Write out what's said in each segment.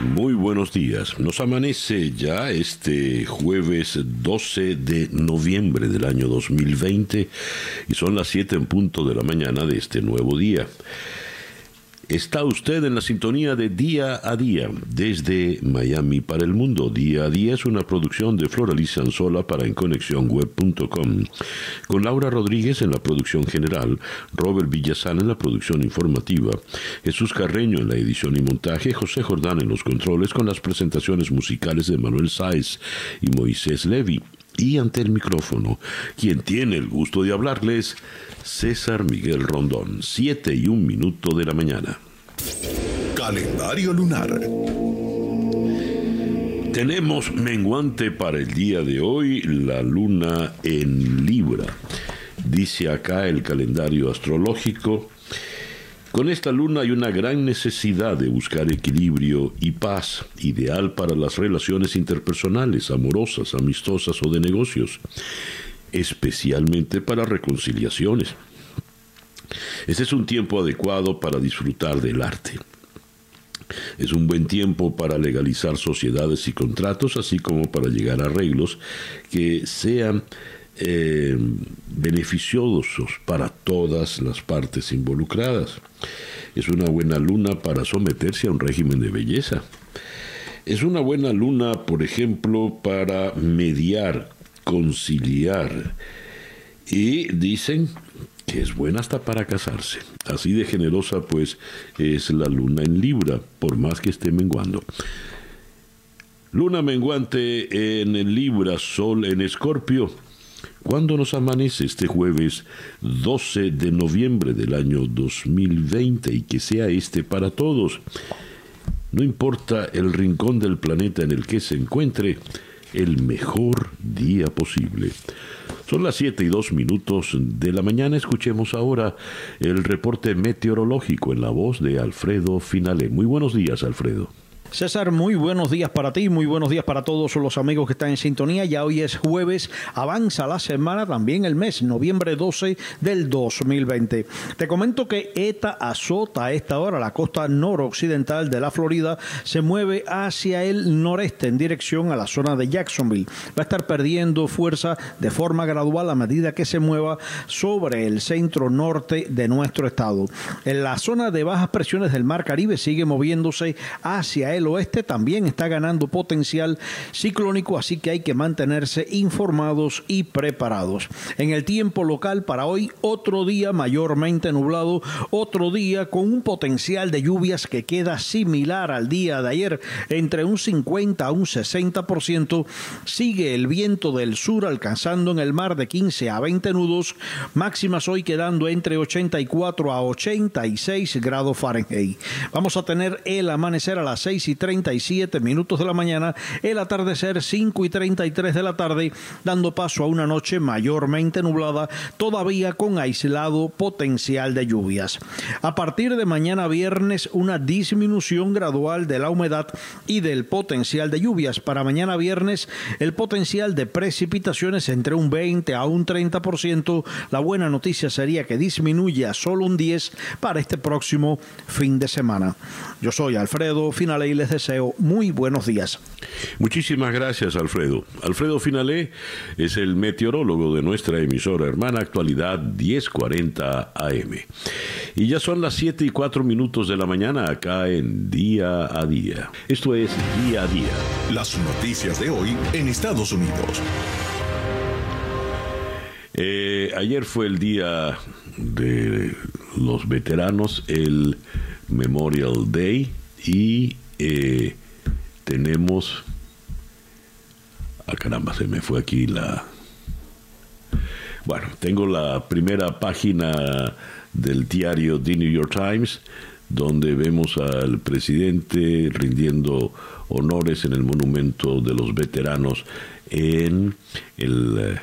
Muy buenos días. Nos amanece ya este jueves 12 de noviembre del año 2020 y son las 7 en punto de la mañana de este nuevo día. Está usted en la sintonía de Día a Día, desde Miami para el Mundo. Día a Día es una producción de Floraliza Anzola para EnConexionWeb.com, con Laura Rodríguez en la producción general, Robert Villazán en la producción informativa, Jesús Carreño en la edición y montaje, José Jordán en los controles con las presentaciones musicales de Manuel Sáez y Moisés Levy. Y ante el micrófono, quien tiene el gusto de hablarles, César Miguel Rondón, 7 y un minuto de la mañana. Calendario lunar. Tenemos menguante para el día de hoy, la luna en Libra. Dice acá el calendario astrológico. Con esta luna hay una gran necesidad de buscar equilibrio y paz, ideal para las relaciones interpersonales, amorosas, amistosas o de negocios especialmente para reconciliaciones. Este es un tiempo adecuado para disfrutar del arte. Es un buen tiempo para legalizar sociedades y contratos, así como para llegar a arreglos que sean eh, beneficiosos para todas las partes involucradas. Es una buena luna para someterse a un régimen de belleza. Es una buena luna, por ejemplo, para mediar conciliar. Y dicen que es buena hasta para casarse. Así de generosa pues es la luna en Libra, por más que esté menguando. Luna menguante en Libra, Sol en Escorpio. ¿Cuándo nos amanece este jueves 12 de noviembre del año 2020 y que sea este para todos? No importa el rincón del planeta en el que se encuentre, el mejor día posible. Son las 7 y 2 minutos de la mañana. Escuchemos ahora el reporte meteorológico en la voz de Alfredo Finale. Muy buenos días, Alfredo. César, muy buenos días para ti, muy buenos días para todos los amigos que están en sintonía. Ya hoy es jueves, avanza la semana, también el mes, noviembre 12 del 2020. Te comento que ETA azota a esta hora la costa noroccidental de la Florida, se mueve hacia el noreste en dirección a la zona de Jacksonville. Va a estar perdiendo fuerza de forma gradual a medida que se mueva sobre el centro norte de nuestro estado. En la zona de bajas presiones del Mar Caribe sigue moviéndose hacia el el oeste también está ganando potencial ciclónico, así que hay que mantenerse informados y preparados. En el tiempo local para hoy, otro día mayormente nublado, otro día con un potencial de lluvias que queda similar al día de ayer, entre un 50 a un 60%. Sigue el viento del sur alcanzando en el mar de 15 a 20 nudos, máximas hoy quedando entre 84 a 86 grados Fahrenheit. Vamos a tener el amanecer a las 6 y 37 minutos de la mañana, el atardecer 5 y 33 de la tarde, dando paso a una noche mayormente nublada, todavía con aislado potencial de lluvias. A partir de mañana viernes, una disminución gradual de la humedad y del potencial de lluvias. Para mañana viernes, el potencial de precipitaciones entre un 20 a un 30%. La buena noticia sería que disminuya solo un 10 para este próximo fin de semana. Yo soy Alfredo Finale y les deseo muy buenos días. Muchísimas gracias, Alfredo. Alfredo Finalé es el meteorólogo de nuestra emisora hermana Actualidad 1040 AM. Y ya son las 7 y 4 minutos de la mañana acá en Día a Día. Esto es Día a Día. Las noticias de hoy en Estados Unidos. Eh, ayer fue el día de los veteranos, el Memorial Day, y eh, tenemos... Ah, caramba, se me fue aquí la... Bueno, tengo la primera página del diario The New York Times, donde vemos al presidente rindiendo honores en el monumento de los veteranos en el eh,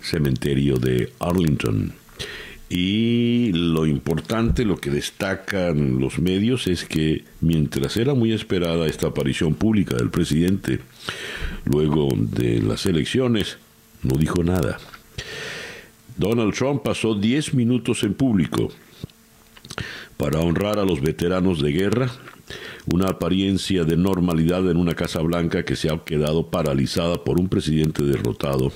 cementerio de Arlington. Y lo importante, lo que destacan los medios es que mientras era muy esperada esta aparición pública del presidente, luego de las elecciones, no dijo nada. Donald Trump pasó 10 minutos en público para honrar a los veteranos de guerra, una apariencia de normalidad en una Casa Blanca que se ha quedado paralizada por un presidente derrotado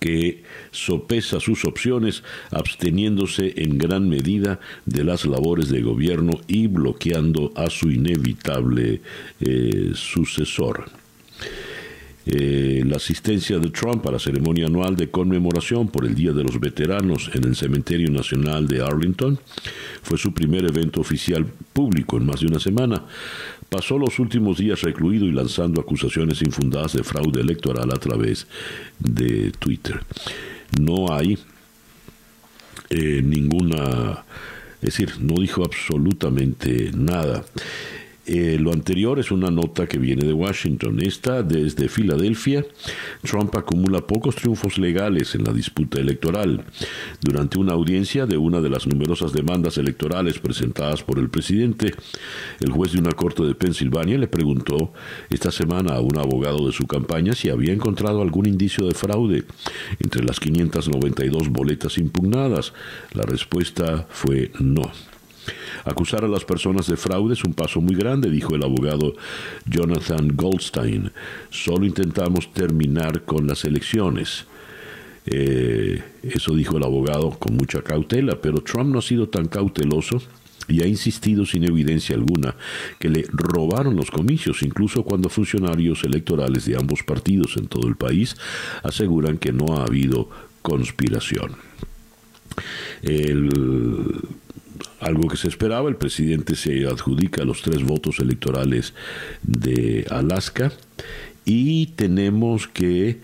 que sopesa sus opciones absteniéndose en gran medida de las labores de gobierno y bloqueando a su inevitable eh, sucesor. Eh, la asistencia de Trump a la ceremonia anual de conmemoración por el Día de los Veteranos en el Cementerio Nacional de Arlington fue su primer evento oficial público en más de una semana. Pasó los últimos días recluido y lanzando acusaciones infundadas de fraude electoral a través de Twitter. No hay eh, ninguna, es decir, no dijo absolutamente nada. Eh, lo anterior es una nota que viene de Washington. Esta, desde Filadelfia, Trump acumula pocos triunfos legales en la disputa electoral. Durante una audiencia de una de las numerosas demandas electorales presentadas por el presidente, el juez de una corte de Pensilvania le preguntó esta semana a un abogado de su campaña si había encontrado algún indicio de fraude entre las 592 boletas impugnadas. La respuesta fue no. Acusar a las personas de fraude es un paso muy grande, dijo el abogado Jonathan Goldstein. Solo intentamos terminar con las elecciones. Eh, eso dijo el abogado con mucha cautela, pero Trump no ha sido tan cauteloso y ha insistido sin evidencia alguna que le robaron los comicios, incluso cuando funcionarios electorales de ambos partidos en todo el país aseguran que no ha habido conspiración. El algo que se esperaba. El presidente se adjudica los tres votos electorales de Alaska y tenemos que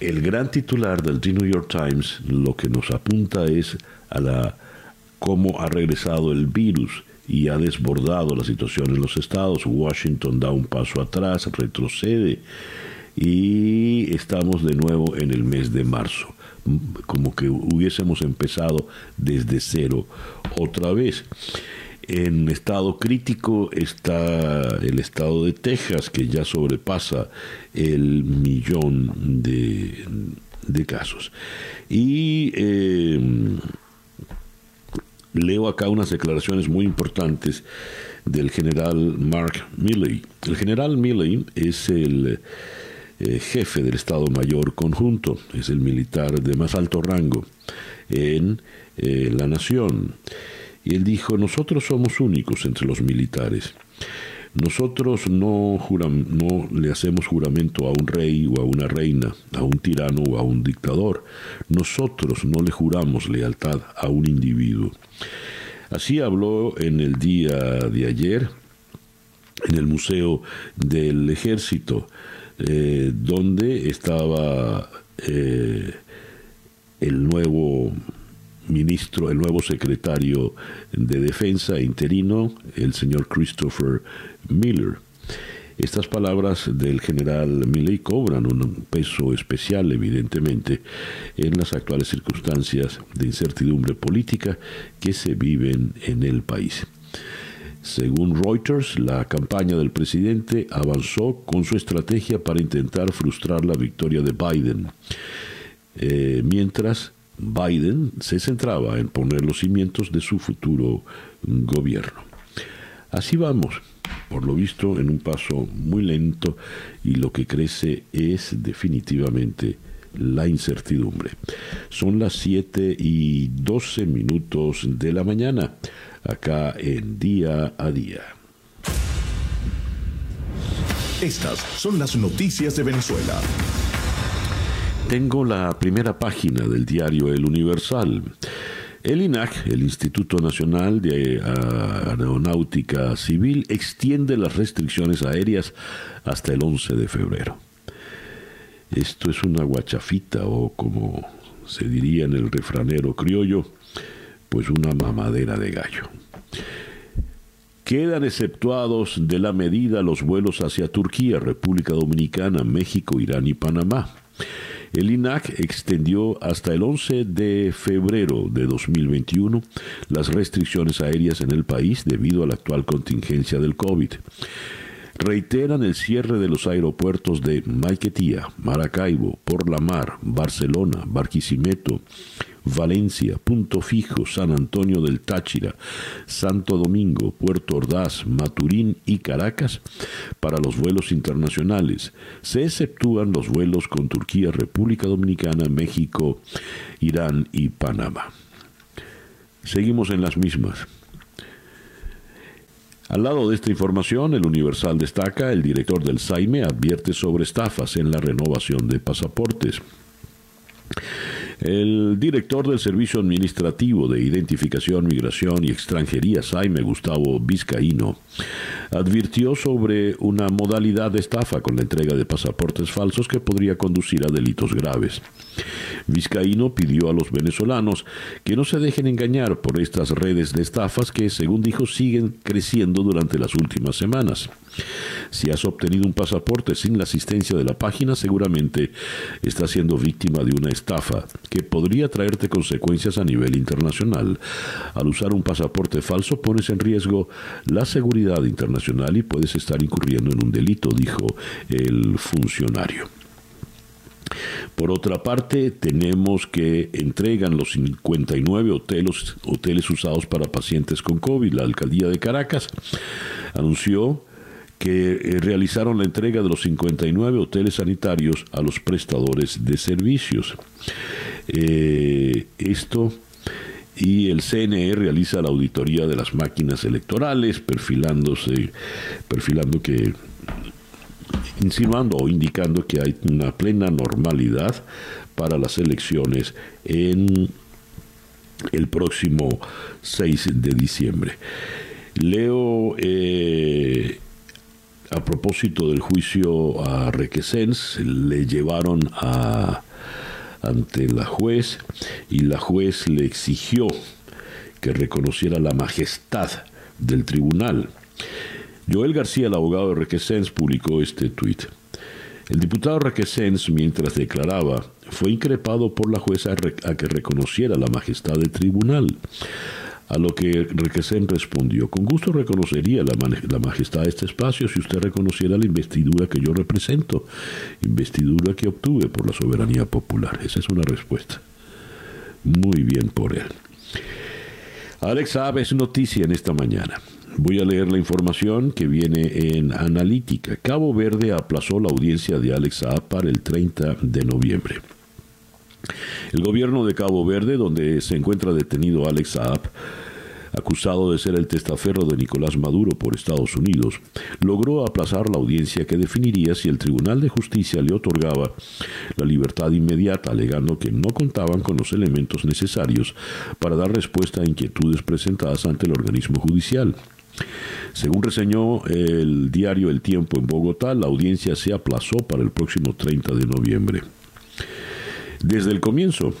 el gran titular del New York Times lo que nos apunta es a la cómo ha regresado el virus y ha desbordado la situación en los estados. Washington da un paso atrás, retrocede y estamos de nuevo en el mes de marzo como que hubiésemos empezado desde cero otra vez. En estado crítico está el estado de Texas, que ya sobrepasa el millón de, casos. Y em, leo acá unas declaraciones muy importantes del general Mark Milley. El general Milley es el eh, jefe del Estado Mayor Conjunto, es el militar de más alto rango en eh, la nación. Y él dijo, nosotros somos únicos entre los militares. Nosotros no, no le hacemos juramento a un rey o a una reina, a un tirano o a un dictador. Nosotros no le juramos lealtad a un individuo. Así habló en el día de ayer en el Museo del Ejército eh, donde estaba eh, el nuevo ministro, el nuevo secretario de Defensa interino, el señor Christopher Miller. Estas palabras del general Milley cobran un peso especial, evidentemente, en las actuales circunstancias de incertidumbre política que se viven en el país. Según Reuters, la campaña del presidente avanzó con su estrategia para intentar frustrar la victoria de Biden, eh, mientras Biden se centraba en poner los cimientos de su futuro gobierno. Así vamos, por lo visto, en un paso muy lento y lo que crece es definitivamente la incertidumbre. Son las 7 y 12 minutos de la mañana acá en Día a Día. Estas son las noticias de Venezuela. Tengo la primera página del diario El Universal. El INAC, el Instituto Nacional de Aeronáutica Civil, extiende las restricciones aéreas hasta el 11 de febrero. Esto es una guachafita o como se diría en el refranero criollo, pues una mamadera de gallo. Quedan exceptuados de la medida los vuelos hacia Turquía, República Dominicana, México, Irán y Panamá. El INAC extendió hasta el 11 de febrero de 2021 las restricciones aéreas en el país debido a la actual contingencia del COVID reiteran el cierre de los aeropuertos de Maiquetía, Maracaibo, Por la Mar, Barcelona, Barquisimeto, Valencia, Punto Fijo, San Antonio del Táchira, Santo Domingo, Puerto Ordaz, Maturín y Caracas para los vuelos internacionales. Se exceptúan los vuelos con Turquía, República Dominicana, México, Irán y Panamá. Seguimos en las mismas. Al lado de esta información, el Universal destaca, el director del SAIME advierte sobre estafas en la renovación de pasaportes. El director del Servicio Administrativo de Identificación, Migración y Extranjería, Saime Gustavo Vizcaíno, advirtió sobre una modalidad de estafa con la entrega de pasaportes falsos que podría conducir a delitos graves. Vizcaíno pidió a los venezolanos que no se dejen engañar por estas redes de estafas que, según dijo, siguen creciendo durante las últimas semanas. Si has obtenido un pasaporte sin la asistencia de la página, seguramente estás siendo víctima de una estafa que podría traerte consecuencias a nivel internacional. Al usar un pasaporte falso pones en riesgo la seguridad internacional y puedes estar incurriendo en un delito, dijo el funcionario. Por otra parte, tenemos que entregan los 59 hoteles, hoteles usados para pacientes con COVID. La alcaldía de Caracas anunció que eh, realizaron la entrega de los 59 hoteles sanitarios a los prestadores de servicios. Eh, esto y el CNE realiza la auditoría de las máquinas electorales, perfilándose, perfilando que insinuando o indicando que hay una plena normalidad para las elecciones en el próximo 6 de diciembre. Leo eh, a propósito del juicio a Requesens, le llevaron a, ante la juez y la juez le exigió que reconociera la majestad del tribunal. Joel García, el abogado de Requesens, publicó este tuit. El diputado Requesens, mientras declaraba, fue increpado por la jueza a que reconociera la majestad del tribunal. A lo que Requesén respondió, con gusto reconocería la, majestad de este espacio si usted reconociera la investidura que yo represento, investidura que obtuve por la soberanía popular. Esa es una respuesta. Muy bien por él. Alex Saab es noticia en esta mañana. Voy a leer la información que viene en Analítica. Cabo Verde aplazó la audiencia de Alex Saab para el 30 de noviembre. El gobierno de Cabo Verde, donde se encuentra detenido Alex Saab, acusado de ser el testaferro de Nicolás Maduro por Estados Unidos, logró aplazar la audiencia que definiría si el Tribunal de Justicia le otorgaba la libertad inmediata, alegando que no contaban con los elementos necesarios para dar respuesta a inquietudes presentadas ante el organismo judicial. Según reseñó el diario El Tiempo en Bogotá, la audiencia se aplazó para el próximo 30 de noviembre. Desde el comienzo,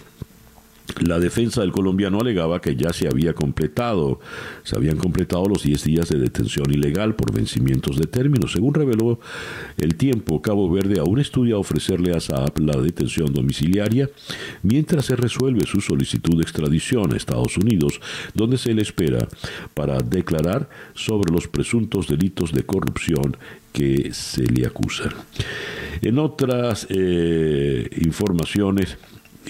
la defensa del colombiano alegaba que ya se había completado, se habían completado los 10 días de detención ilegal por vencimientos de términos. Según reveló el tiempo, Cabo Verde aún estudia ofrecerle a Saab la detención domiciliaria mientras se resuelve su solicitud de extradición a Estados Unidos, donde se le espera para declarar sobre los presuntos delitos de corrupción que se le acusan. En otras eh, informaciones,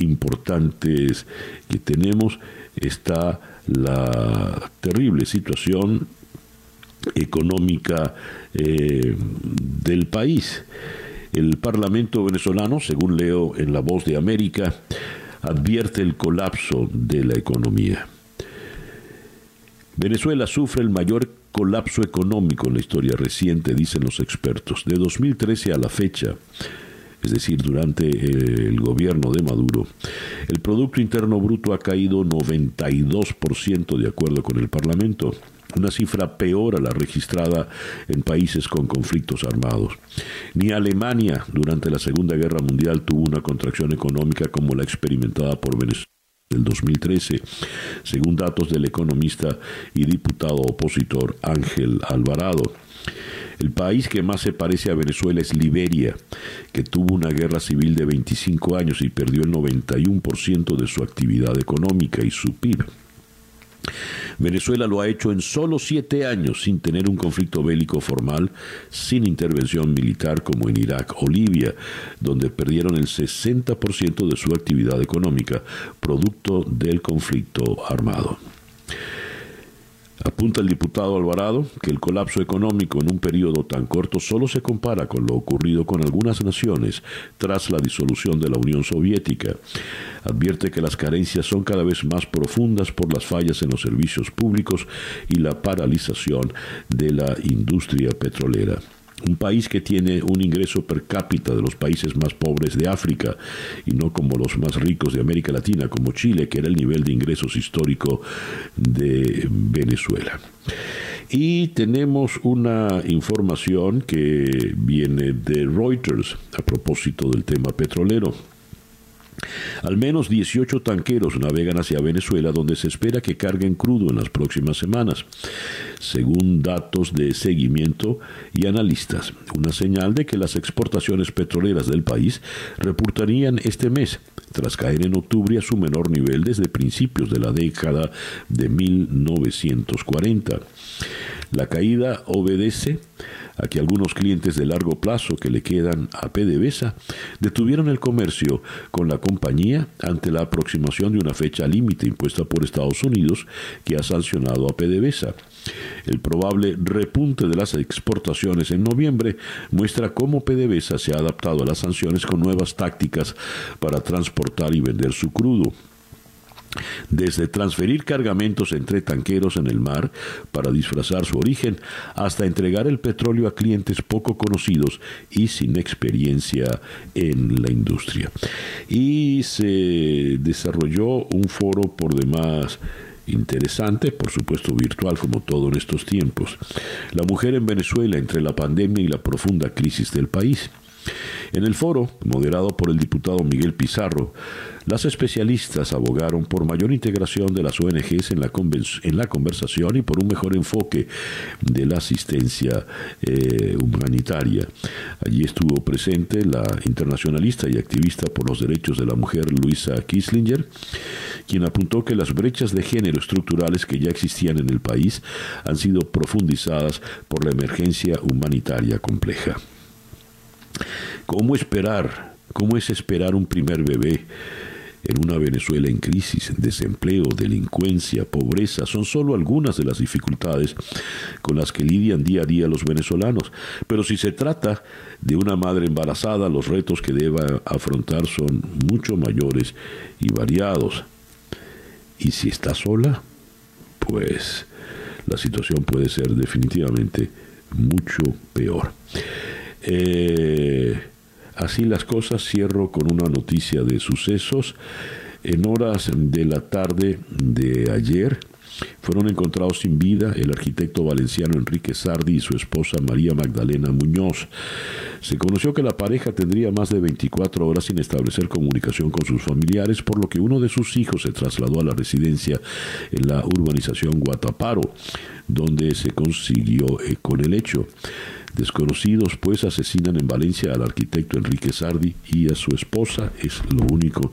importantes que tenemos está la terrible situación económica eh, del país. El Parlamento venezolano, según leo en La Voz de América, advierte el colapso de la economía. Venezuela sufre el mayor colapso económico en la historia reciente, dicen los expertos. De 2013 a la fecha, es decir, durante eh, el gobierno de Maduro, el Producto Interno Bruto ha caído 92% de acuerdo con el Parlamento, una cifra peor a la registrada en países con conflictos armados. Ni Alemania durante la Segunda Guerra Mundial tuvo una contracción económica como la experimentada por Venezuela del 2013, según datos del economista y diputado opositor Ángel Alvarado. El país que más se parece a Venezuela es Liberia, que tuvo una guerra civil de 25 años y perdió el 91% de su actividad económica y su PIB. Venezuela lo ha hecho en solo siete años sin tener un conflicto bélico formal, sin intervención militar como en Irak o Libia, donde perdieron el 60% de su actividad económica, producto del conflicto armado. Apunta el diputado Alvarado que el colapso económico en un periodo tan corto solo se compara con lo ocurrido con algunas naciones tras la disolución de la Unión Soviética. Advierte que las carencias son cada vez más profundas por las fallas en los servicios públicos y la paralización de la industria petrolera un país que tiene un ingreso per cápita de los países más pobres de África y no como los más ricos de América Latina, como Chile, que era el nivel de ingresos histórico de Venezuela. Y tenemos una información que viene de Reuters a propósito del tema petrolero. Al menos 18 tanqueros navegan hacia Venezuela donde se espera que carguen crudo en las próximas semanas, según datos de seguimiento y analistas, una señal de que las exportaciones petroleras del país reportarían este mes, tras caer en octubre a su menor nivel desde principios de la década de 1940. La caída obedece a que algunos clientes de largo plazo que le quedan a PDVSA detuvieron el comercio con la compañía ante la aproximación de una fecha límite impuesta por Estados Unidos que ha sancionado a PDVSA. El probable repunte de las exportaciones en noviembre muestra cómo PDVSA se ha adaptado a las sanciones con nuevas tácticas para transportar y vender su crudo desde transferir cargamentos entre tanqueros en el mar para disfrazar su origen, hasta entregar el petróleo a clientes poco conocidos y sin experiencia en la industria. Y se desarrolló un foro por demás interesante, por supuesto virtual como todo en estos tiempos. La mujer en Venezuela entre la pandemia y la profunda crisis del país. En el foro, moderado por el diputado Miguel Pizarro, las especialistas abogaron por mayor integración de las ONGs en la, en la conversación y por un mejor enfoque de la asistencia eh, humanitaria. Allí estuvo presente la internacionalista y activista por los derechos de la mujer Luisa Kislinger, quien apuntó que las brechas de género estructurales que ya existían en el país han sido profundizadas por la emergencia humanitaria compleja. ¿Cómo esperar? ¿Cómo es esperar un primer bebé? En una Venezuela en crisis, desempleo, delincuencia, pobreza, son solo algunas de las dificultades con las que lidian día a día los venezolanos. Pero si se trata de una madre embarazada, los retos que deba afrontar son mucho mayores y variados. Y si está sola, pues la situación puede ser definitivamente mucho peor. Eh, Así las cosas, cierro con una noticia de sucesos. En horas de la tarde de ayer fueron encontrados sin vida el arquitecto valenciano Enrique Sardi y su esposa María Magdalena Muñoz. Se conoció que la pareja tendría más de 24 horas sin establecer comunicación con sus familiares, por lo que uno de sus hijos se trasladó a la residencia en la urbanización Guataparo, donde se consiguió eh, con el hecho. Desconocidos pues asesinan en Valencia al arquitecto Enrique Sardi y a su esposa, es lo único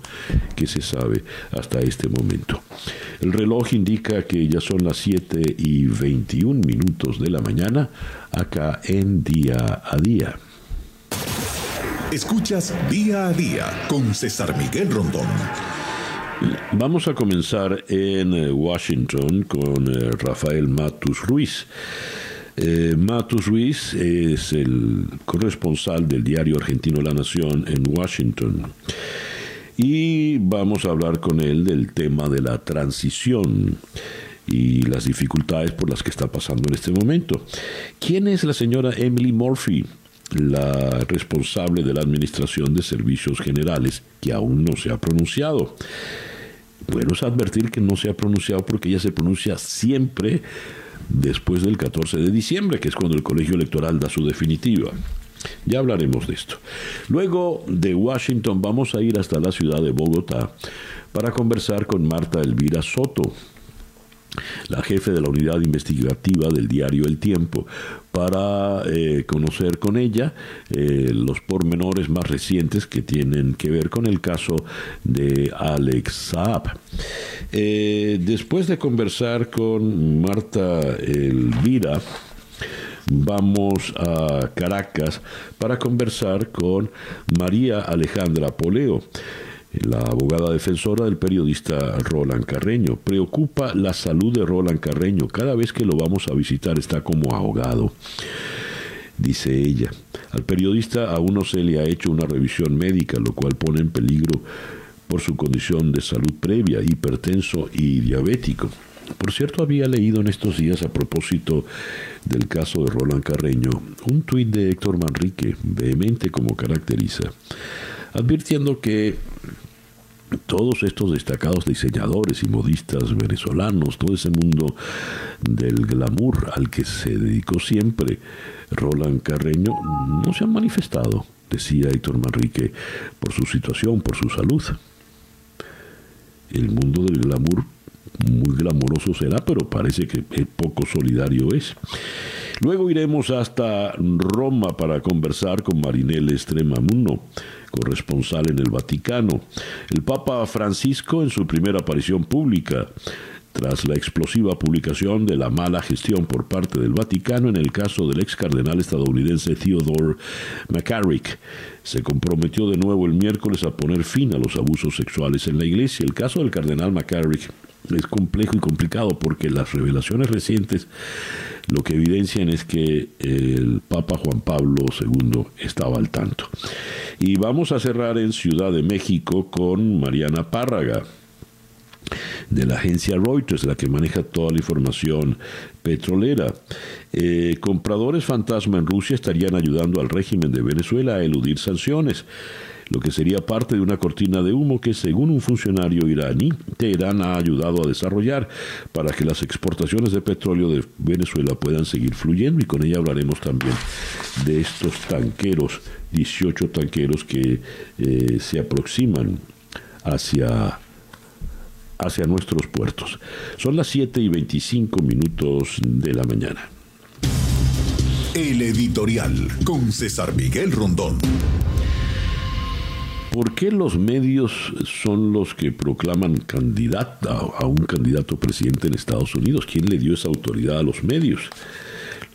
que se sabe hasta este momento. El reloj indica que ya son las 7 y 21 minutos de la mañana acá en día a día. Escuchas día a día con César Miguel Rondón. Vamos a comenzar en eh, Washington con eh, Rafael Matus Ruiz. Eh, Matus Ruiz es el corresponsal del diario argentino La Nación en Washington. Y vamos a hablar con él del tema de la transición y las dificultades por las que está pasando en este momento. ¿Quién es la señora Emily Murphy? la responsable de la Administración de Servicios Generales, que aún no se ha pronunciado. Bueno, es advertir que no se ha pronunciado porque ella se pronuncia siempre después del 14 de diciembre, que es cuando el colegio electoral da su definitiva. Ya hablaremos de esto. Luego de Washington vamos a ir hasta la ciudad de Bogotá para conversar con Marta Elvira Soto. La jefe de la unidad investigativa del diario El Tiempo, para eh, conocer con ella eh, los pormenores más recientes que tienen que ver con el caso de Alex Saab. Eh, después de conversar con Marta Elvira, vamos a Caracas para conversar con María Alejandra Poleo la abogada defensora del periodista Roland Carreño. Preocupa la salud de Roland Carreño. Cada vez que lo vamos a visitar está como ahogado, dice ella. Al periodista aún no se le ha hecho una revisión médica, lo cual pone en peligro por su condición de salud previa, hipertenso y diabético. Por cierto, había leído en estos días a propósito del caso de Roland Carreño un tuit de Héctor Manrique, vehemente como caracteriza, advirtiendo que todos estos destacados diseñadores y modistas venezolanos, todo ese mundo del glamour al que se dedicó siempre Roland Carreño, no se han manifestado, decía Héctor Manrique, por su situación, por su salud. El mundo del glamour muy glamoroso será, pero parece que poco solidario es. Luego iremos hasta Roma para conversar con Marinelle Estremamuno corresponsal en el Vaticano. El Papa Francisco, en su primera aparición pública, tras la explosiva publicación de la mala gestión por parte del Vaticano en el caso del ex cardenal estadounidense Theodore McCarrick, se comprometió de nuevo el miércoles a poner fin a los abusos sexuales en la iglesia. El caso del cardenal McCarrick es complejo y complicado porque las revelaciones recientes lo que evidencian es que el Papa Juan Pablo II estaba al tanto. Y vamos a cerrar en Ciudad de México con Mariana Párraga de la agencia Reuters, la que maneja toda la información petrolera. Eh, compradores fantasma en Rusia estarían ayudando al régimen de Venezuela a eludir sanciones lo que sería parte de una cortina de humo que, según un funcionario iraní, Teherán ha ayudado a desarrollar para que las exportaciones de petróleo de Venezuela puedan seguir fluyendo y con ella hablaremos también de estos tanqueros, 18 tanqueros que eh, se aproximan hacia hacia nuestros puertos. Son las 7 y 25 minutos de la mañana. El editorial con César Miguel Rondón. ¿Por qué los medios son los que proclaman candidata a un candidato presidente en Estados Unidos? ¿Quién le dio esa autoridad a los medios?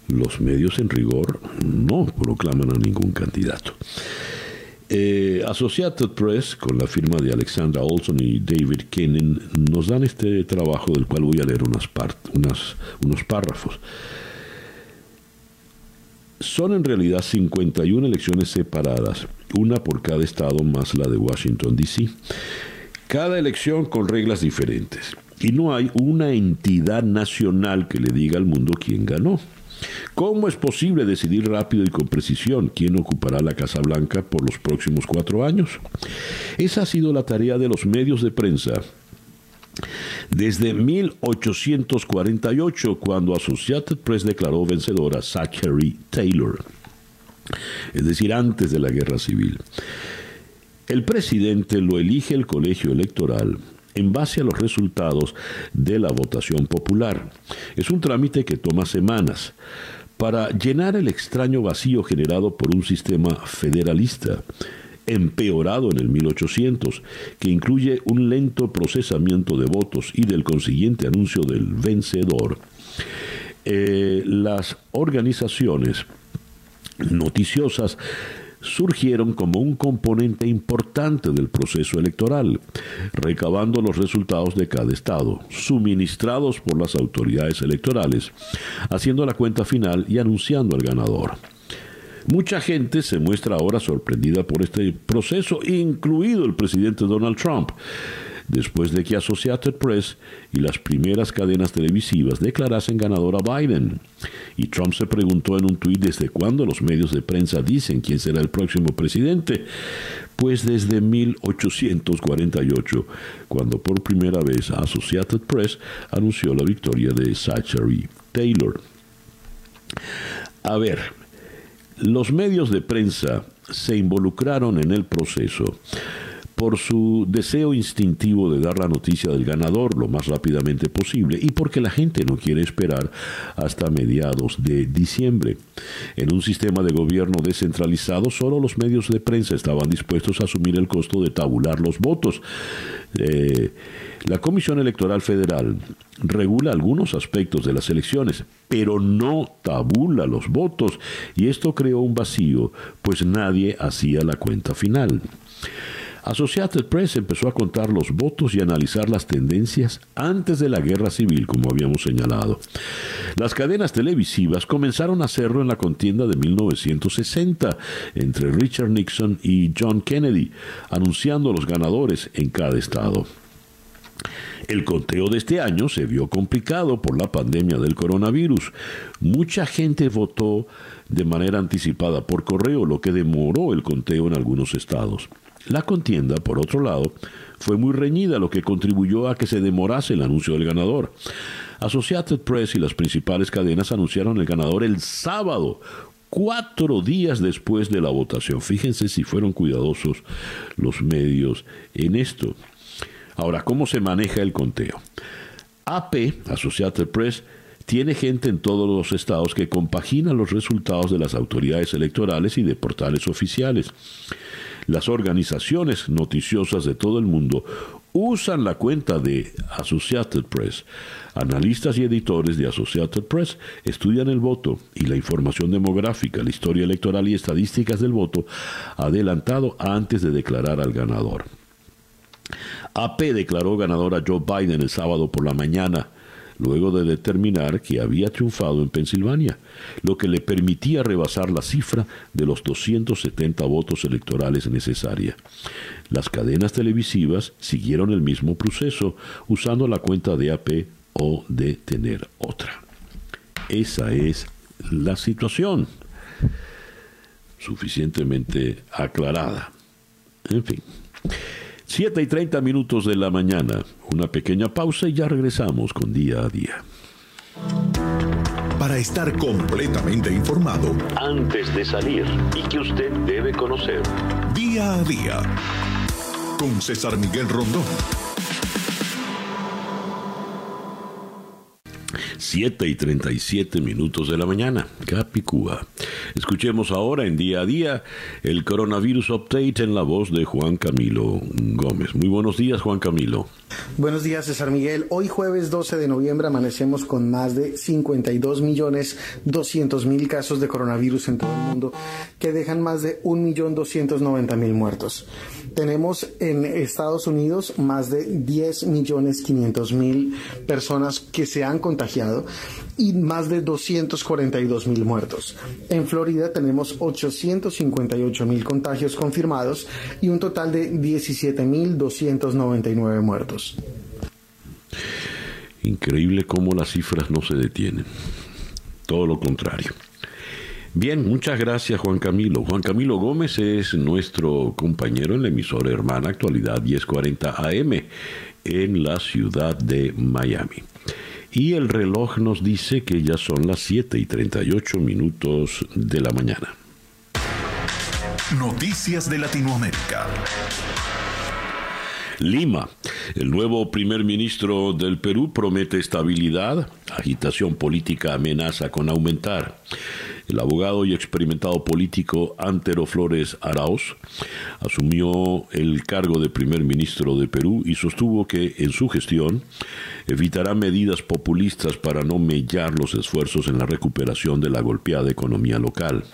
Los medios en rigor no proclaman a ningún candidato. Eh, Associated Press, con la firma de Alexandra Olson y David Kennan, nos dan este trabajo del cual voy a leer unas unos párrafos. Son en realidad 51 elecciones separadas una por cada estado más la de Washington, D.C. Cada elección con reglas diferentes. Y no hay una entidad nacional que le diga al mundo quién ganó. ¿Cómo es posible decidir rápido y con precisión quién ocupará la Casa Blanca por los próximos cuatro años? Esa ha sido la tarea de los medios de prensa desde 1848, cuando Associated Press declaró vencedora a Zachary Taylor es decir, antes de la guerra civil. El presidente lo elige el colegio electoral en base a los resultados de la votación popular. Es un trámite que toma semanas para llenar el extraño vacío generado por un sistema federalista empeorado en el 1800, que incluye un lento procesamiento de votos y del consiguiente anuncio del vencedor. Eh, las organizaciones noticiosas surgieron como un componente importante del proceso electoral, recabando los resultados de cada estado, suministrados por las autoridades electorales, haciendo la cuenta final y anunciando al ganador. Mucha gente se muestra ahora sorprendida por este proceso, incluido el presidente Donald Trump, después de que Associated Press y las primeras cadenas televisivas declarasen ganador a Biden. Y Trump se preguntó en un tuit desde cuándo los medios de prensa dicen quién será el próximo presidente. Pues desde 1848, cuando por primera vez Associated Press anunció la victoria de Zachary Taylor. A ver, los medios de prensa se involucraron en el proceso por su deseo instintivo de dar la noticia del ganador lo más rápidamente posible y porque la gente no quiere esperar hasta mediados de diciembre. En un sistema de gobierno descentralizado, solo los medios de prensa estaban dispuestos a asumir el costo de tabular los votos. Eh, la Comisión Electoral Federal regula algunos aspectos de las elecciones, pero no tabula los votos, y esto creó un vacío, pues nadie hacía la cuenta final. Associated Press empezó a contar los votos y analizar las tendencias antes de la guerra civil, como habíamos señalado. Las cadenas televisivas comenzaron a hacerlo en la contienda de 1960 entre Richard Nixon y John Kennedy, anunciando los ganadores en cada estado. El conteo de este año se vio complicado por la pandemia del coronavirus. Mucha gente votó de manera anticipada por correo, lo que demoró el conteo en algunos estados. La contienda, por otro lado, fue muy reñida, lo que contribuyó a que se demorase el anuncio del ganador. Associated Press y las principales cadenas anunciaron el ganador el sábado, cuatro días después de la votación. Fíjense si fueron cuidadosos los medios en esto. Ahora, ¿cómo se maneja el conteo? AP, Associated Press, tiene gente en todos los estados que compagina los resultados de las autoridades electorales y de portales oficiales. Las organizaciones noticiosas de todo el mundo usan la cuenta de Associated Press. Analistas y editores de Associated Press estudian el voto y la información demográfica, la historia electoral y estadísticas del voto adelantado antes de declarar al ganador. AP declaró ganador a Joe Biden el sábado por la mañana luego de determinar que había triunfado en Pensilvania, lo que le permitía rebasar la cifra de los 270 votos electorales necesarios. Las cadenas televisivas siguieron el mismo proceso usando la cuenta de AP o de tener otra. Esa es la situación suficientemente aclarada. En fin. 7 y 30 minutos de la mañana. Una pequeña pausa y ya regresamos con día a día. Para estar completamente informado, antes de salir y que usted debe conocer, día a día, con César Miguel Rondón. 7 y 37 minutos de la mañana, Capicúa. Escuchemos ahora en día a día el coronavirus update en la voz de Juan Camilo Gómez. Muy buenos días, Juan Camilo. Buenos días, César Miguel. Hoy jueves 12 de noviembre amanecemos con más de 52 millones 200 mil casos de coronavirus en todo el mundo, que dejan más de 1.290.000 muertos. Tenemos en Estados Unidos más de 10 millones 500 mil personas que se han contagiado y más de 242 mil muertos. En Florida tenemos 858 mil contagios confirmados y un total de 17 mil 299 muertos. Increíble cómo las cifras no se detienen. Todo lo contrario. Bien, muchas gracias Juan Camilo. Juan Camilo Gómez es nuestro compañero en la emisora hermana Actualidad 1040 AM en la ciudad de Miami. Y el reloj nos dice que ya son las 7 y 38 minutos de la mañana. Noticias de Latinoamérica. Lima. El nuevo primer ministro del Perú promete estabilidad, agitación política amenaza con aumentar. El abogado y experimentado político Antero Flores Arauz asumió el cargo de primer ministro de Perú y sostuvo que en su gestión evitará medidas populistas para no mellar los esfuerzos en la recuperación de la golpeada economía local.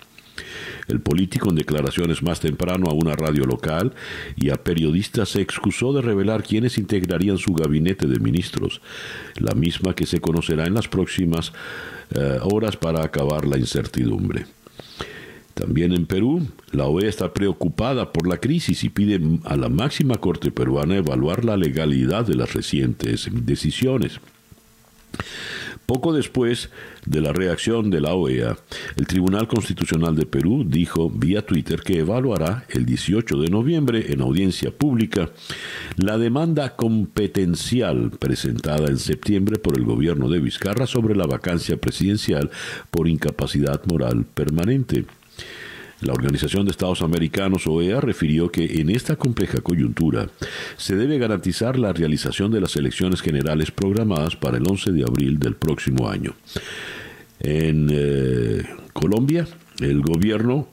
El político en declaraciones más temprano a una radio local y a periodistas se excusó de revelar quiénes integrarían su gabinete de ministros, la misma que se conocerá en las próximas eh, horas para acabar la incertidumbre. También en Perú, la OEA está preocupada por la crisis y pide a la máxima corte peruana evaluar la legalidad de las recientes decisiones. Poco después de la reacción de la OEA, el Tribunal Constitucional de Perú dijo vía Twitter que evaluará el 18 de noviembre en audiencia pública la demanda competencial presentada en septiembre por el gobierno de Vizcarra sobre la vacancia presidencial por incapacidad moral permanente. La Organización de Estados Americanos, OEA, refirió que en esta compleja coyuntura se debe garantizar la realización de las elecciones generales programadas para el 11 de abril del próximo año. En eh, Colombia, el gobierno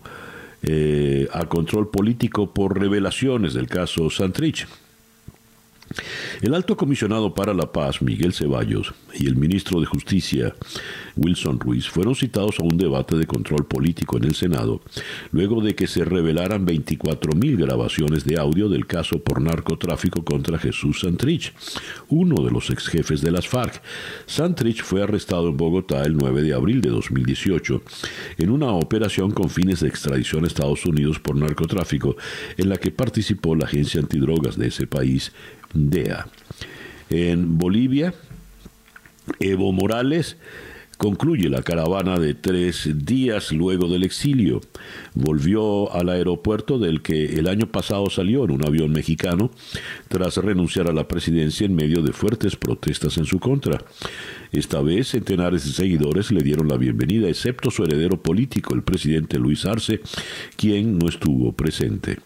eh, a control político por revelaciones del caso Santrich. El alto comisionado para la paz, Miguel Ceballos, y el ministro de Justicia, Wilson Ruiz, fueron citados a un debate de control político en el Senado, luego de que se revelaran 24.000 grabaciones de audio del caso por narcotráfico contra Jesús Santrich, uno de los ex jefes de las FARC. Santrich fue arrestado en Bogotá el 9 de abril de 2018 en una operación con fines de extradición a Estados Unidos por narcotráfico, en la que participó la agencia antidrogas de ese país, DEA. En Bolivia, Evo Morales concluye la caravana de tres días luego del exilio. Volvió al aeropuerto del que el año pasado salió en un avión mexicano tras renunciar a la presidencia en medio de fuertes protestas en su contra. Esta vez centenares de seguidores le dieron la bienvenida, excepto su heredero político, el presidente Luis Arce, quien no estuvo presente.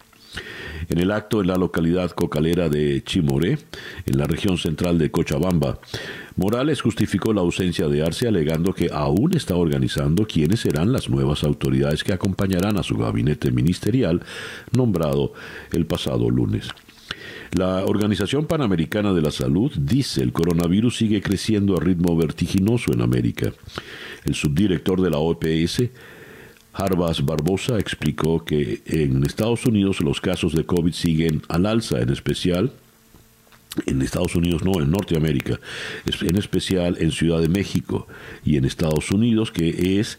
En el acto en la localidad cocalera de Chimoré, en la región central de Cochabamba, Morales justificó la ausencia de Arce alegando que aún está organizando quiénes serán las nuevas autoridades que acompañarán a su gabinete ministerial nombrado el pasado lunes. La Organización Panamericana de la Salud dice el coronavirus sigue creciendo a ritmo vertiginoso en América. El subdirector de la OPS, Harbas Barbosa, explicó que en Estados Unidos los casos de COVID siguen al alza, en especial en Estados Unidos no, en Norteamérica, en especial en Ciudad de México y en Estados Unidos, que es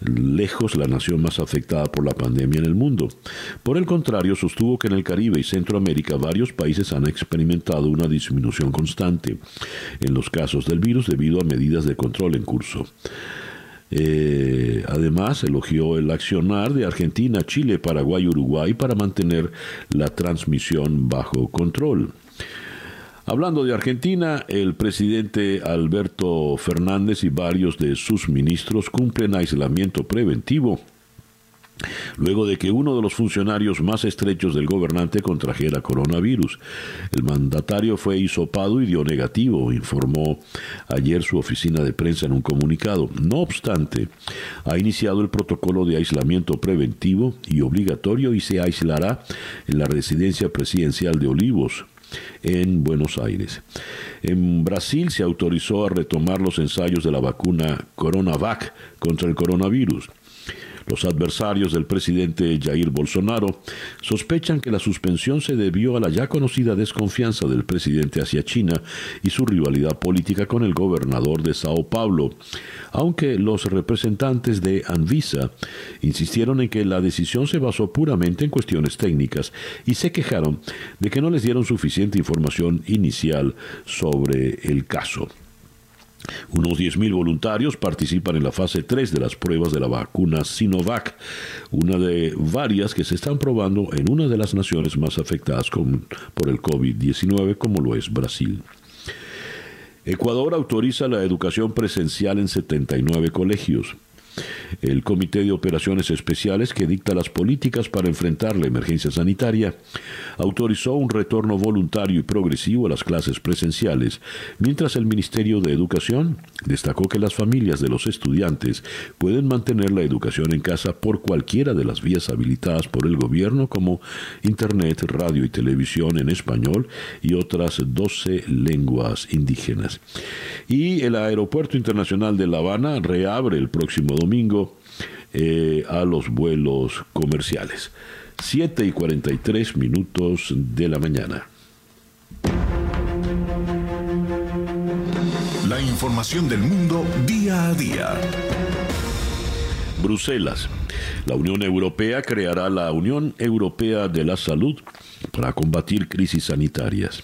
lejos la nación más afectada por la pandemia en el mundo. Por el contrario, sostuvo que en el Caribe y Centroamérica varios países han experimentado una disminución constante en los casos del virus debido a medidas de control en curso. Eh, además, elogió el accionar de Argentina, Chile, Paraguay y Uruguay para mantener la transmisión bajo control. Hablando de Argentina, el presidente Alberto Fernández y varios de sus ministros cumplen aislamiento preventivo luego de que uno de los funcionarios más estrechos del gobernante contrajera coronavirus. El mandatario fue hisopado y dio negativo, informó ayer su oficina de prensa en un comunicado. No obstante, ha iniciado el protocolo de aislamiento preventivo y obligatorio y se aislará en la residencia presidencial de Olivos, en Buenos Aires. En Brasil se autorizó a retomar los ensayos de la vacuna CoronaVac contra el coronavirus. Los adversarios del presidente Jair Bolsonaro sospechan que la suspensión se debió a la ya conocida desconfianza del presidente hacia China y su rivalidad política con el gobernador de Sao Paulo, aunque los representantes de Anvisa insistieron en que la decisión se basó puramente en cuestiones técnicas y se quejaron de que no les dieron suficiente información inicial sobre el caso. Unos 10.000 voluntarios participan en la fase 3 de las pruebas de la vacuna Sinovac, una de varias que se están probando en una de las naciones más afectadas por el COVID-19, como lo es Brasil. Ecuador autoriza la educación presencial en 79 colegios. El Comité de Operaciones Especiales, que dicta las políticas para enfrentar la emergencia sanitaria, autorizó un retorno voluntario y progresivo a las clases presenciales, mientras el Ministerio de Educación destacó que las familias de los estudiantes pueden mantener la educación en casa por cualquiera de las vías habilitadas por el gobierno como Internet, radio y televisión en español y otras 12 lenguas indígenas. Y el Aeropuerto Internacional de La Habana reabre el próximo domingo eh, a los vuelos comerciales. 7 y 43 minutos de la mañana. La información del mundo día a día. Bruselas. La Unión Europea creará la Unión Europea de la Salud para combatir crisis sanitarias.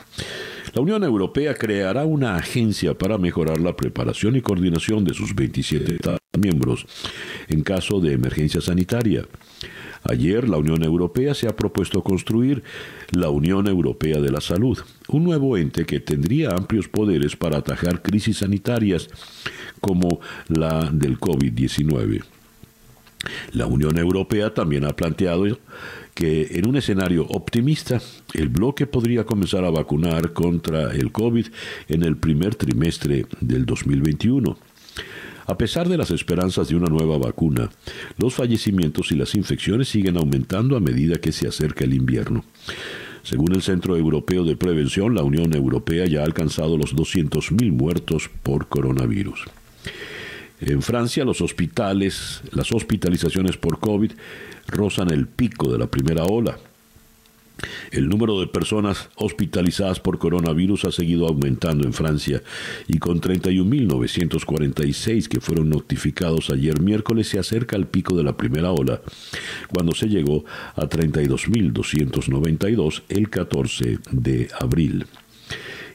La Unión Europea creará una agencia para mejorar la preparación y coordinación de sus 27 Estados miembros en caso de emergencia sanitaria. Ayer la Unión Europea se ha propuesto construir la Unión Europea de la Salud, un nuevo ente que tendría amplios poderes para atajar crisis sanitarias como la del COVID-19. La Unión Europea también ha planteado que en un escenario optimista, el bloque podría comenzar a vacunar contra el COVID en el primer trimestre del 2021. A pesar de las esperanzas de una nueva vacuna, los fallecimientos y las infecciones siguen aumentando a medida que se acerca el invierno. Según el Centro Europeo de Prevención, la Unión Europea ya ha alcanzado los 200.000 muertos por coronavirus. En Francia, los hospitales, las hospitalizaciones por COVID rozan el pico de la primera ola. El número de personas hospitalizadas por coronavirus ha seguido aumentando en Francia y con 31.946 que fueron notificados ayer miércoles se acerca al pico de la primera ola, cuando se llegó a 32.292 el 14 de abril.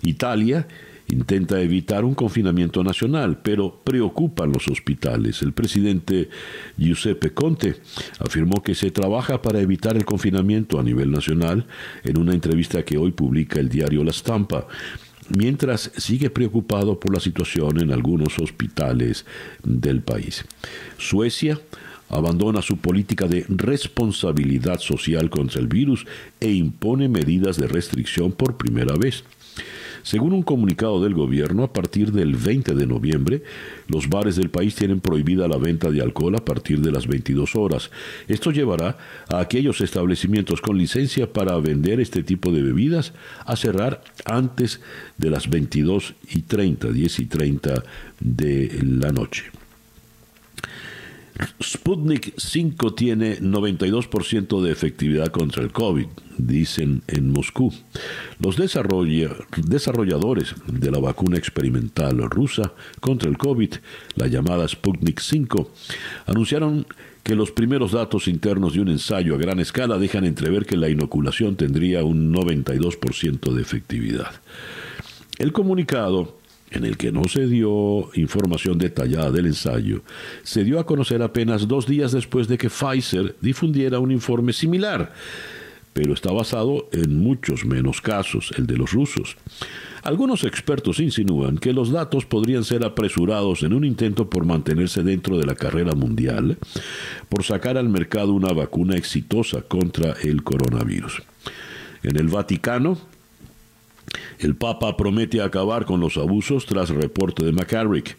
Italia intenta evitar un confinamiento nacional, pero preocupan los hospitales. El presidente Giuseppe Conte afirmó que se trabaja para evitar el confinamiento a nivel nacional en una entrevista que hoy publica el diario La Stampa mientras sigue preocupado por la situación en algunos hospitales del país. Suecia abandona su política de responsabilidad social contra el virus e impone medidas de restricción por primera vez. Según un comunicado del gobierno, a partir del 20 de noviembre, los bares del país tienen prohibida la venta de alcohol a partir de las 22 horas. Esto llevará a aquellos establecimientos con licencia para vender este tipo de bebidas a cerrar antes de las 22 y 30, 10 y 30 de la noche. Sputnik 5 tiene 92% de efectividad contra el COVID, dicen en Moscú. Los desarrolladores de la vacuna experimental rusa contra el COVID, la llamada Sputnik 5, anunciaron que los primeros datos internos de un ensayo a gran escala dejan entrever que la inoculación tendría un 92% de efectividad. El comunicado en el que no se dio información detallada del ensayo, se dio a conocer apenas dos días después de que Pfizer difundiera un informe similar, pero está basado en muchos menos casos, el de los rusos. Algunos expertos insinúan que los datos podrían ser apresurados en un intento por mantenerse dentro de la carrera mundial, por sacar al mercado una vacuna exitosa contra el coronavirus. En el Vaticano, el Papa promete acabar con los abusos tras reporte de McCarrick.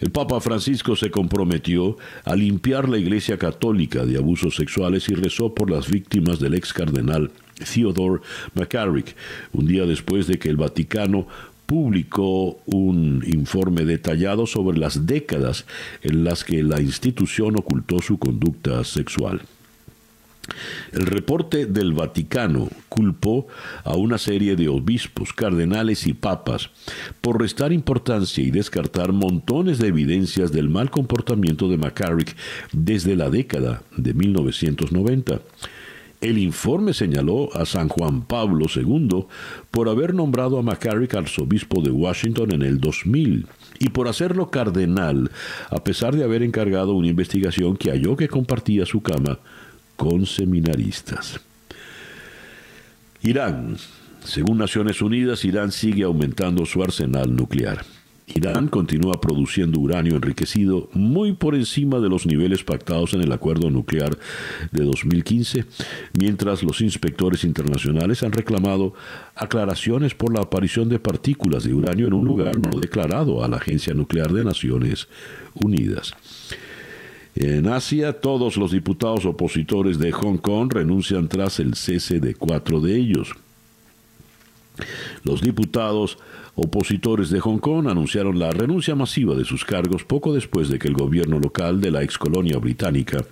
El Papa Francisco se comprometió a limpiar la Iglesia Católica de abusos sexuales y rezó por las víctimas del ex cardenal Theodore McCarrick, un día después de que el Vaticano publicó un informe detallado sobre las décadas en las que la institución ocultó su conducta sexual. El reporte del Vaticano culpó a una serie de obispos, cardenales y papas por restar importancia y descartar montones de evidencias del mal comportamiento de McCarrick desde la década de 1990. El informe señaló a San Juan Pablo II por haber nombrado a McCarrick arzobispo de Washington en el 2000 y por hacerlo cardenal, a pesar de haber encargado una investigación que halló que compartía su cama con seminaristas. Irán. Según Naciones Unidas, Irán sigue aumentando su arsenal nuclear. Irán continúa produciendo uranio enriquecido muy por encima de los niveles pactados en el acuerdo nuclear de 2015, mientras los inspectores internacionales han reclamado aclaraciones por la aparición de partículas de uranio en un lugar no declarado a la Agencia Nuclear de Naciones Unidas. En Asia, todos los diputados opositores de Hong Kong renuncian tras el cese de cuatro de ellos. Los diputados opositores de Hong Kong anunciaron la renuncia masiva de sus cargos poco después de que el gobierno local de la ex colonia británica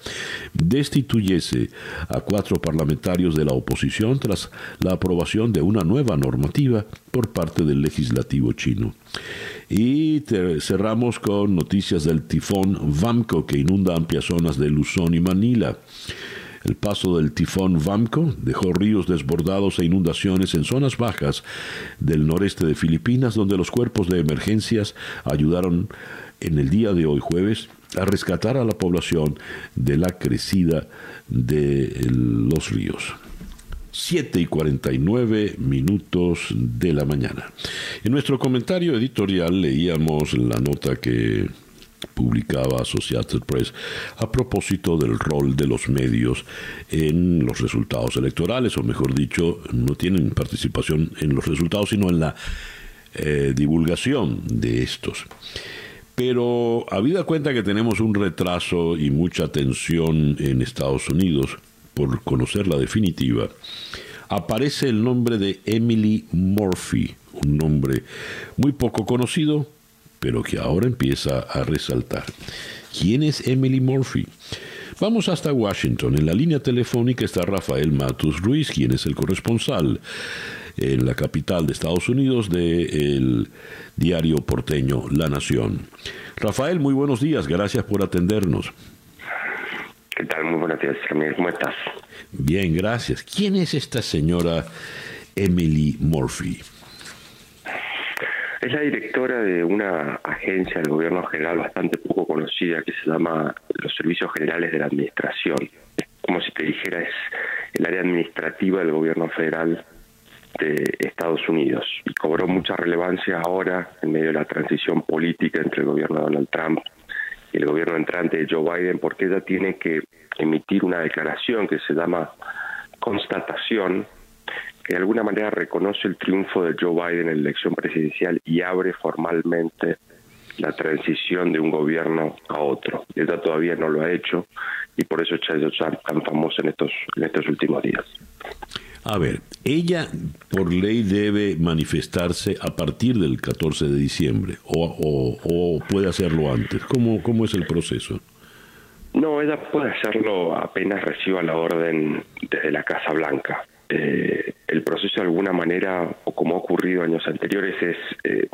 destituyese a cuatro parlamentarios de la oposición tras la aprobación de una nueva normativa por parte del legislativo chino. Y cerramos con noticias del tifón Vamco que inunda amplias zonas de Luzón y Manila. El paso del tifón Vamco dejó ríos desbordados e inundaciones en zonas bajas del noreste de Filipinas, donde los cuerpos de emergencias ayudaron en el día de hoy jueves a rescatar a la población de la crecida de los ríos. 7 y 49 minutos de la mañana. En nuestro comentario editorial leíamos la nota que publicaba Associated Press a propósito del rol de los medios en los resultados electorales, o mejor dicho, no tienen participación en los resultados, sino en la eh, divulgación de estos. Pero habida cuenta que tenemos un retraso y mucha tensión en Estados Unidos por conocer la definitiva, aparece el nombre de Emily Murphy, un nombre muy poco conocido, pero que ahora empieza a resaltar. ¿Quién es Emily Murphy? Vamos hasta Washington. En la línea telefónica está Rafael Matus Ruiz, quien es el corresponsal en la capital de Estados Unidos del diario porteño La Nación. Rafael, muy buenos días, gracias por atendernos. ¿Qué tal? Muy buenos días, ¿cómo estás? Bien, gracias. ¿Quién es esta señora Emily Murphy? Es la directora de una agencia del gobierno general bastante poco conocida que se llama los Servicios Generales de la Administración. Es como si te dijera, es el área administrativa del gobierno federal de Estados Unidos y cobró mucha relevancia ahora en medio de la transición política entre el gobierno de Donald Trump el gobierno entrante de Joe Biden porque ella tiene que emitir una declaración que se llama constatación que de alguna manera reconoce el triunfo de Joe Biden en la elección presidencial y abre formalmente la transición de un gobierno a otro. Ella todavía no lo ha hecho y por eso es tan famosa en estos, en estos últimos días. A ver, ella por ley debe manifestarse a partir del 14 de diciembre o, o, puede hacerlo antes. ¿Cómo, ¿Cómo es el proceso? No, ella puede hacerlo apenas reciba la orden desde la Casa Blanca. Eh, el proceso de alguna manera, o como ha ocurrido años anteriores, es eh,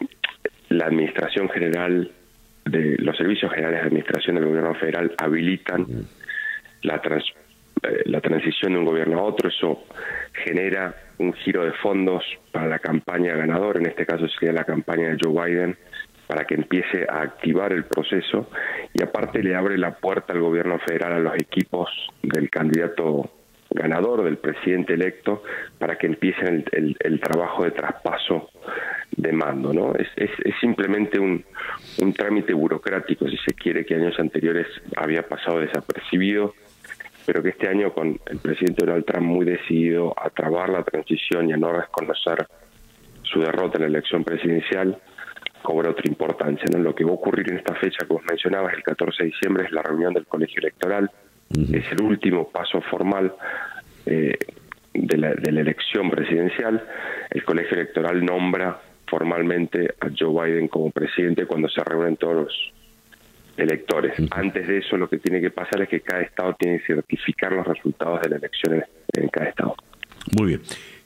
la Administración General de los Servicios Generales de Administración del Gobierno Federal habilitan la, eh, la transición de un gobierno a otro. Eso genera un giro de fondos para la campaña ganadora, en este caso sería la campaña de Joe Biden, para que empiece a activar el proceso y aparte le abre la puerta al gobierno federal a los equipos del candidato ganador, del presidente electo, para que empiecen el, trabajo de traspaso de mando. ¿no? Es, es, simplemente un, un trámite burocrático, si se quiere, que años anteriores había pasado desapercibido, pero que este año con el presidente Donald Trump muy decidido a trabar la transición y a no reconocer su derrota en la elección presidencial, cobra otra importancia. ¿no? Lo que va a ocurrir en esta fecha que vos mencionabas, el 14 de diciembre, es la reunión del colegio electoral, es el último paso formal eh, de, la, de la elección presidencial. El colegio electoral nombra formalmente a Joe Biden como presidente cuando se reúnen todos los electores. Antes de eso, lo que tiene que pasar es que cada estado tiene que certificar los resultados de la elección en, cada estado. Muy bien.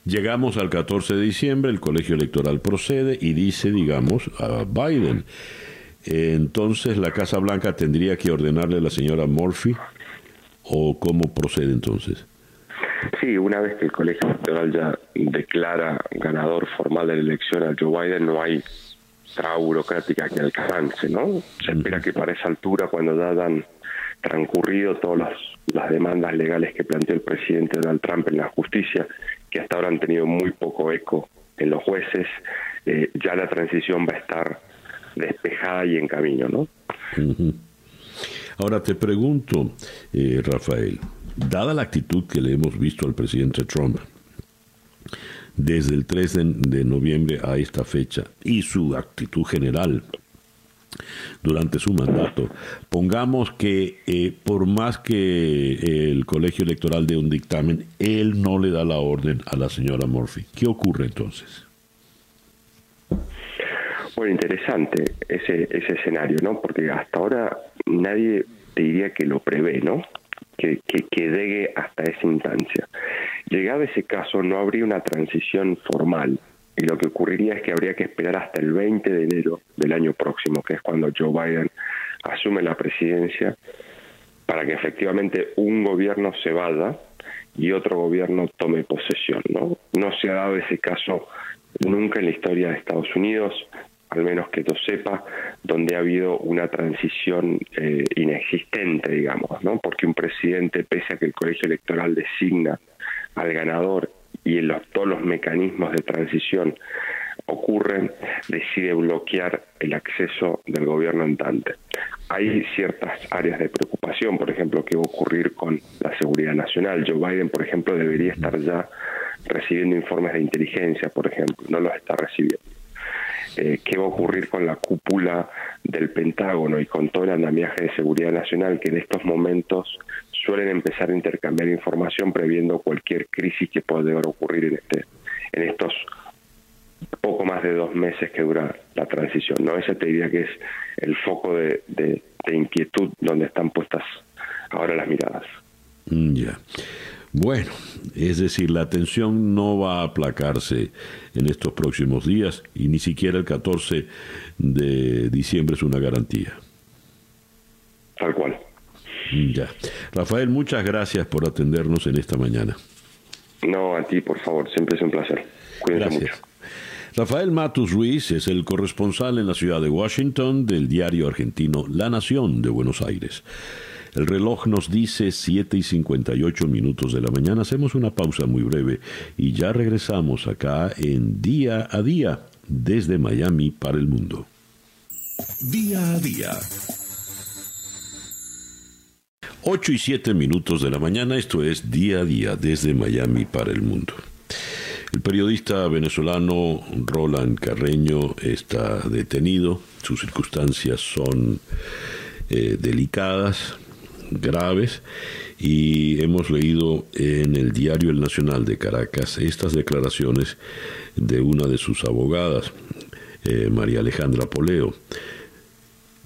Llegamos al 14 de diciembre, el colegio electoral procede y dice, digamos, a Biden. Entonces, la Casa Blanca tendría que ordenarle a la señora Murphy o cómo procede entonces? Sí, una vez que el colegio electoral ya declara ganador formal de la elección a Joe Biden, no hay burocrática que alcance, ¿no? Se espera que para esa altura, cuando ya transcurrido todas las, demandas legales que planteó el presidente Donald Trump en la justicia, que hasta ahora han tenido muy poco eco en los jueces, eh, ya la transición va a estar despejada y en camino, ¿no? Ahora te pregunto, eh, Rafael, dada la actitud que le hemos visto al presidente Trump desde el 3 de, noviembre a esta fecha y su actitud general durante su mandato, pongamos que eh, por más que el colegio electoral dé un dictamen, él no le da la orden a la señora Murphy. ¿Qué ocurre entonces? Bueno, interesante ese, ese escenario, ¿no? Porque hasta ahora nadie te diría que lo prevé, ¿no? Que, que, llegue hasta esa instancia. Llegado ese caso, no habría una transición formal. Y lo que ocurriría es que habría que esperar hasta el 20 de enero del año próximo, que es cuando Joe Biden asume la presidencia, para que efectivamente un gobierno se vaya y otro gobierno tome posesión. No, no se ha dado ese caso nunca en la historia de Estados Unidos al menos que yo sepa, donde ha habido una transición eh, inexistente, digamos, ¿no? Porque un presidente, pese a que el colegio electoral designa al ganador y en todos los mecanismos de transición ocurren, decide bloquear el acceso del gobierno entrante. hay ciertas áreas de preocupación, por ejemplo, qué va a ocurrir con la seguridad nacional. Joe Biden, por ejemplo, debería estar ya recibiendo informes de inteligencia, por ejemplo, no los está recibiendo. Eh, qué va a ocurrir con la cúpula del Pentágono y con todo el andamiaje de seguridad nacional que en estos momentos suelen empezar a intercambiar información previendo cualquier crisis que pueda ocurrir en este en estos poco más de dos meses que dura la transición. No, ese te diría que es el foco de, de, inquietud donde están puestas ahora las miradas. Mm, ya. Bueno, es decir, la tensión no va a aplacarse en estos próximos días y ni siquiera el 14 de diciembre es una garantía. Tal cual. Mm, ya. Rafael, muchas gracias por atendernos en esta mañana. No, a ti, por favor, siempre es un placer. Cuídense gracias. Rafael Matus Ruiz es el corresponsal en la ciudad de Washington del diario argentino La Nación de Buenos Aires. El reloj nos dice 7 y 58 minutos de la mañana. Hacemos una pausa muy breve y ya regresamos acá en Día a Día desde Miami para el mundo. Día a Día. 8 y 7 minutos de la mañana, esto es Día a Día desde Miami para el mundo. El periodista venezolano Roland Carreño está detenido. Sus circunstancias son eh, delicadas, graves, y hemos leído en el diario El Nacional de Caracas estas declaraciones de una de sus abogadas, eh, María Alejandra Poleo.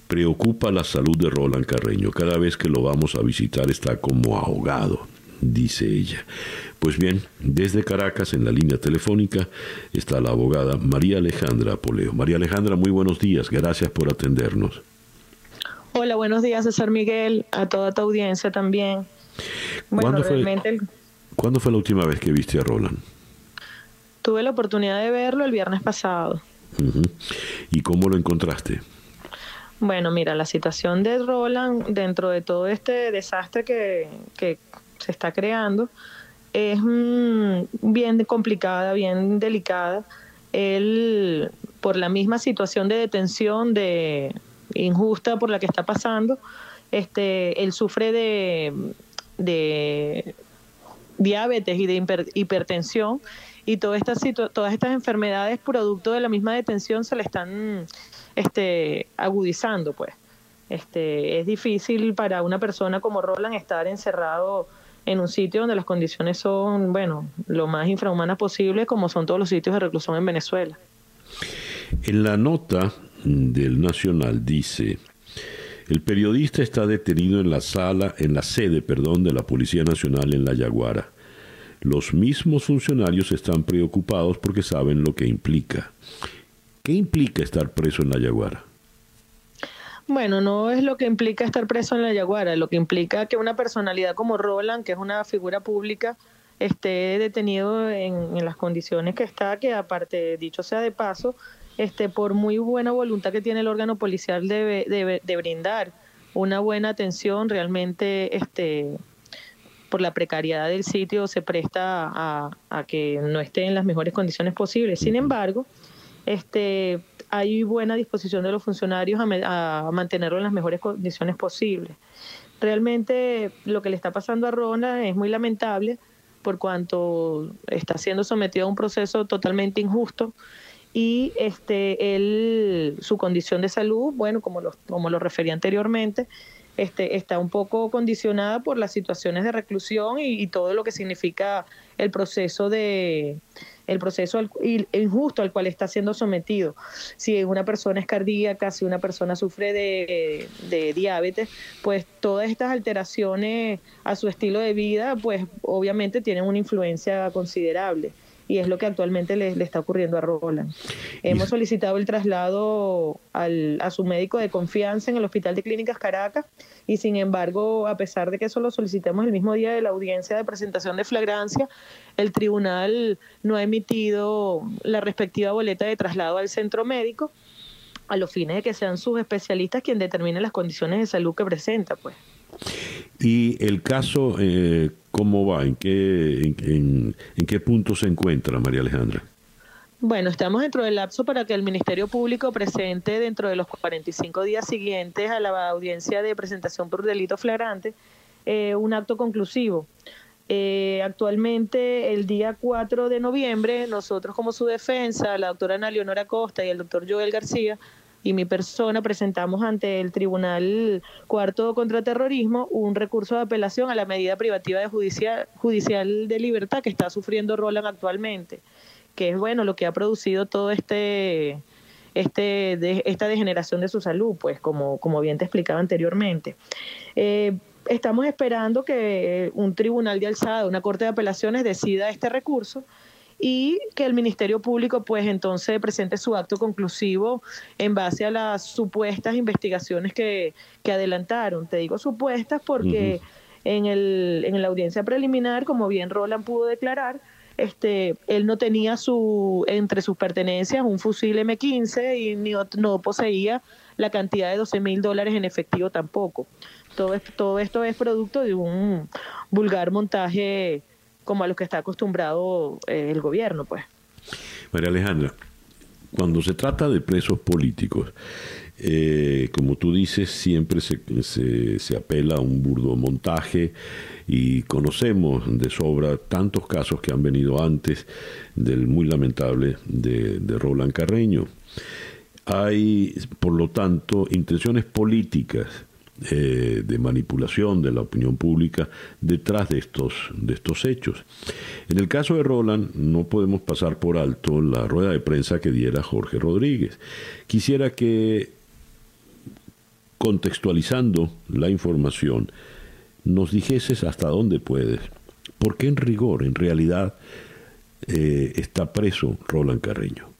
Preocupa la salud de Roland Carreño. Cada vez que lo vamos a visitar está como ahogado, dice ella. Pues bien, desde Caracas, en la línea telefónica, está la abogada María Alejandra Poleo. María Alejandra, muy buenos días. Gracias por atendernos. Hola, buenos días, César Miguel, a toda tu audiencia también. ¿Cuándo, fue, ¿Cuándo fue la última vez que viste a Roland? Tuve la oportunidad de verlo el viernes pasado. ¿Y cómo lo encontraste? Bueno, mira, la situación de Roland dentro de todo este desastre que, que se está creando, es mm, bien complicada, bien delicada. Él, por la misma situación de detención de injusta por la que está pasando, este, él sufre de, de diabetes y de hipertensión y todas estas, todas estas enfermedades producto de la misma detención se le están este, agudizando, pues. Este, es difícil para una persona como Roland estar encerrado en un sitio donde las condiciones son, bueno, lo más infrahumanas posible, como son todos los sitios de reclusión en Venezuela. En la nota del Nacional dice, el periodista está detenido en la sala, en la sede, perdón, de la Policía Nacional en La Yaguara. Los mismos funcionarios están preocupados porque saben lo que implica. ¿Qué implica estar preso en La Yaguara? Bueno, no es lo que implica estar preso en la Yaguara, lo que implica que una personalidad como Roland, que es una figura pública, esté detenido en, las condiciones que está, que aparte, dicho sea de paso, este, por muy buena voluntad que tiene el órgano policial de, de, brindar una buena atención, realmente este, por la precariedad del sitio se presta a, a que no esté en las mejores condiciones posibles. Sin embargo, este, hay buena disposición de los funcionarios a, mantenerlo en las mejores condiciones posibles. Realmente lo que le está pasando a Rona es muy lamentable por cuanto está siendo sometido a un proceso totalmente injusto y este él su condición de salud, bueno, como lo, como lo refería anteriormente, este, está un poco condicionada por las situaciones de reclusión y todo lo que significa el proceso de, el proceso injusto al cual está siendo sometido. Si una persona es cardíaca, si una persona sufre de, de diabetes, pues todas estas alteraciones a su estilo de vida, pues obviamente tienen una influencia considerable y es lo que actualmente le, está ocurriendo a Roland. Hemos solicitado el traslado al, a su médico de confianza en el Hospital de Clínicas Caracas y sin embargo, a pesar de que eso lo solicitamos el mismo día de la audiencia de presentación de flagrancia, el tribunal no ha emitido la respectiva boleta de traslado al centro médico a los fines de que sean sus especialistas quien determinen las condiciones de salud que presenta, pues. ¿Y el caso eh, cómo va? ¿En qué, en, qué punto se encuentra, María Alejandra? Bueno, estamos dentro del lapso para que el Ministerio Público presente dentro de los 45 días siguientes a la audiencia de presentación por delito flagrante eh, un acto conclusivo. Eh, actualmente, el día 4 de noviembre, nosotros como su defensa, la doctora Ana Leonora Costa y el doctor Joel García, y mi persona presentamos ante el Tribunal Cuarto contra Terrorismo un recurso de apelación a la medida privativa de judicial, judicial de libertad que está sufriendo Roland actualmente que es bueno lo que ha producido todo este este de, esta degeneración de su salud, pues como, como bien te explicaba anteriormente. Eh, estamos esperando que un tribunal de alzada, una corte de apelaciones decida este recurso y que el Ministerio Público pues entonces presente su acto conclusivo en base a las supuestas investigaciones que, que adelantaron. Te digo supuestas porque en, el, en la audiencia preliminar, como bien Roland pudo declarar, este, él no tenía su, entre sus pertenencias un fusil M15 y ni, no poseía la cantidad de 12 mil dólares en efectivo tampoco. Todo esto, todo esto es producto de un vulgar montaje como a lo que está acostumbrado eh, el gobierno, pues. María Alejandra, cuando se trata de presos políticos, eh, como tú dices, siempre se, se, apela a un burdo montaje y conocemos de sobra tantos casos que han venido antes del muy lamentable de, Roland Carreño. Hay, por lo tanto, intenciones políticas eh, de manipulación de la opinión pública detrás de estos, de estos hechos. En el caso de Roland, no podemos pasar por alto la rueda de prensa que diera Jorge Rodríguez. Quisiera que contextualizando la información, nos dijeses hasta dónde puedes. ¿Por qué en rigor, en realidad, eh, está preso Roland Carreño?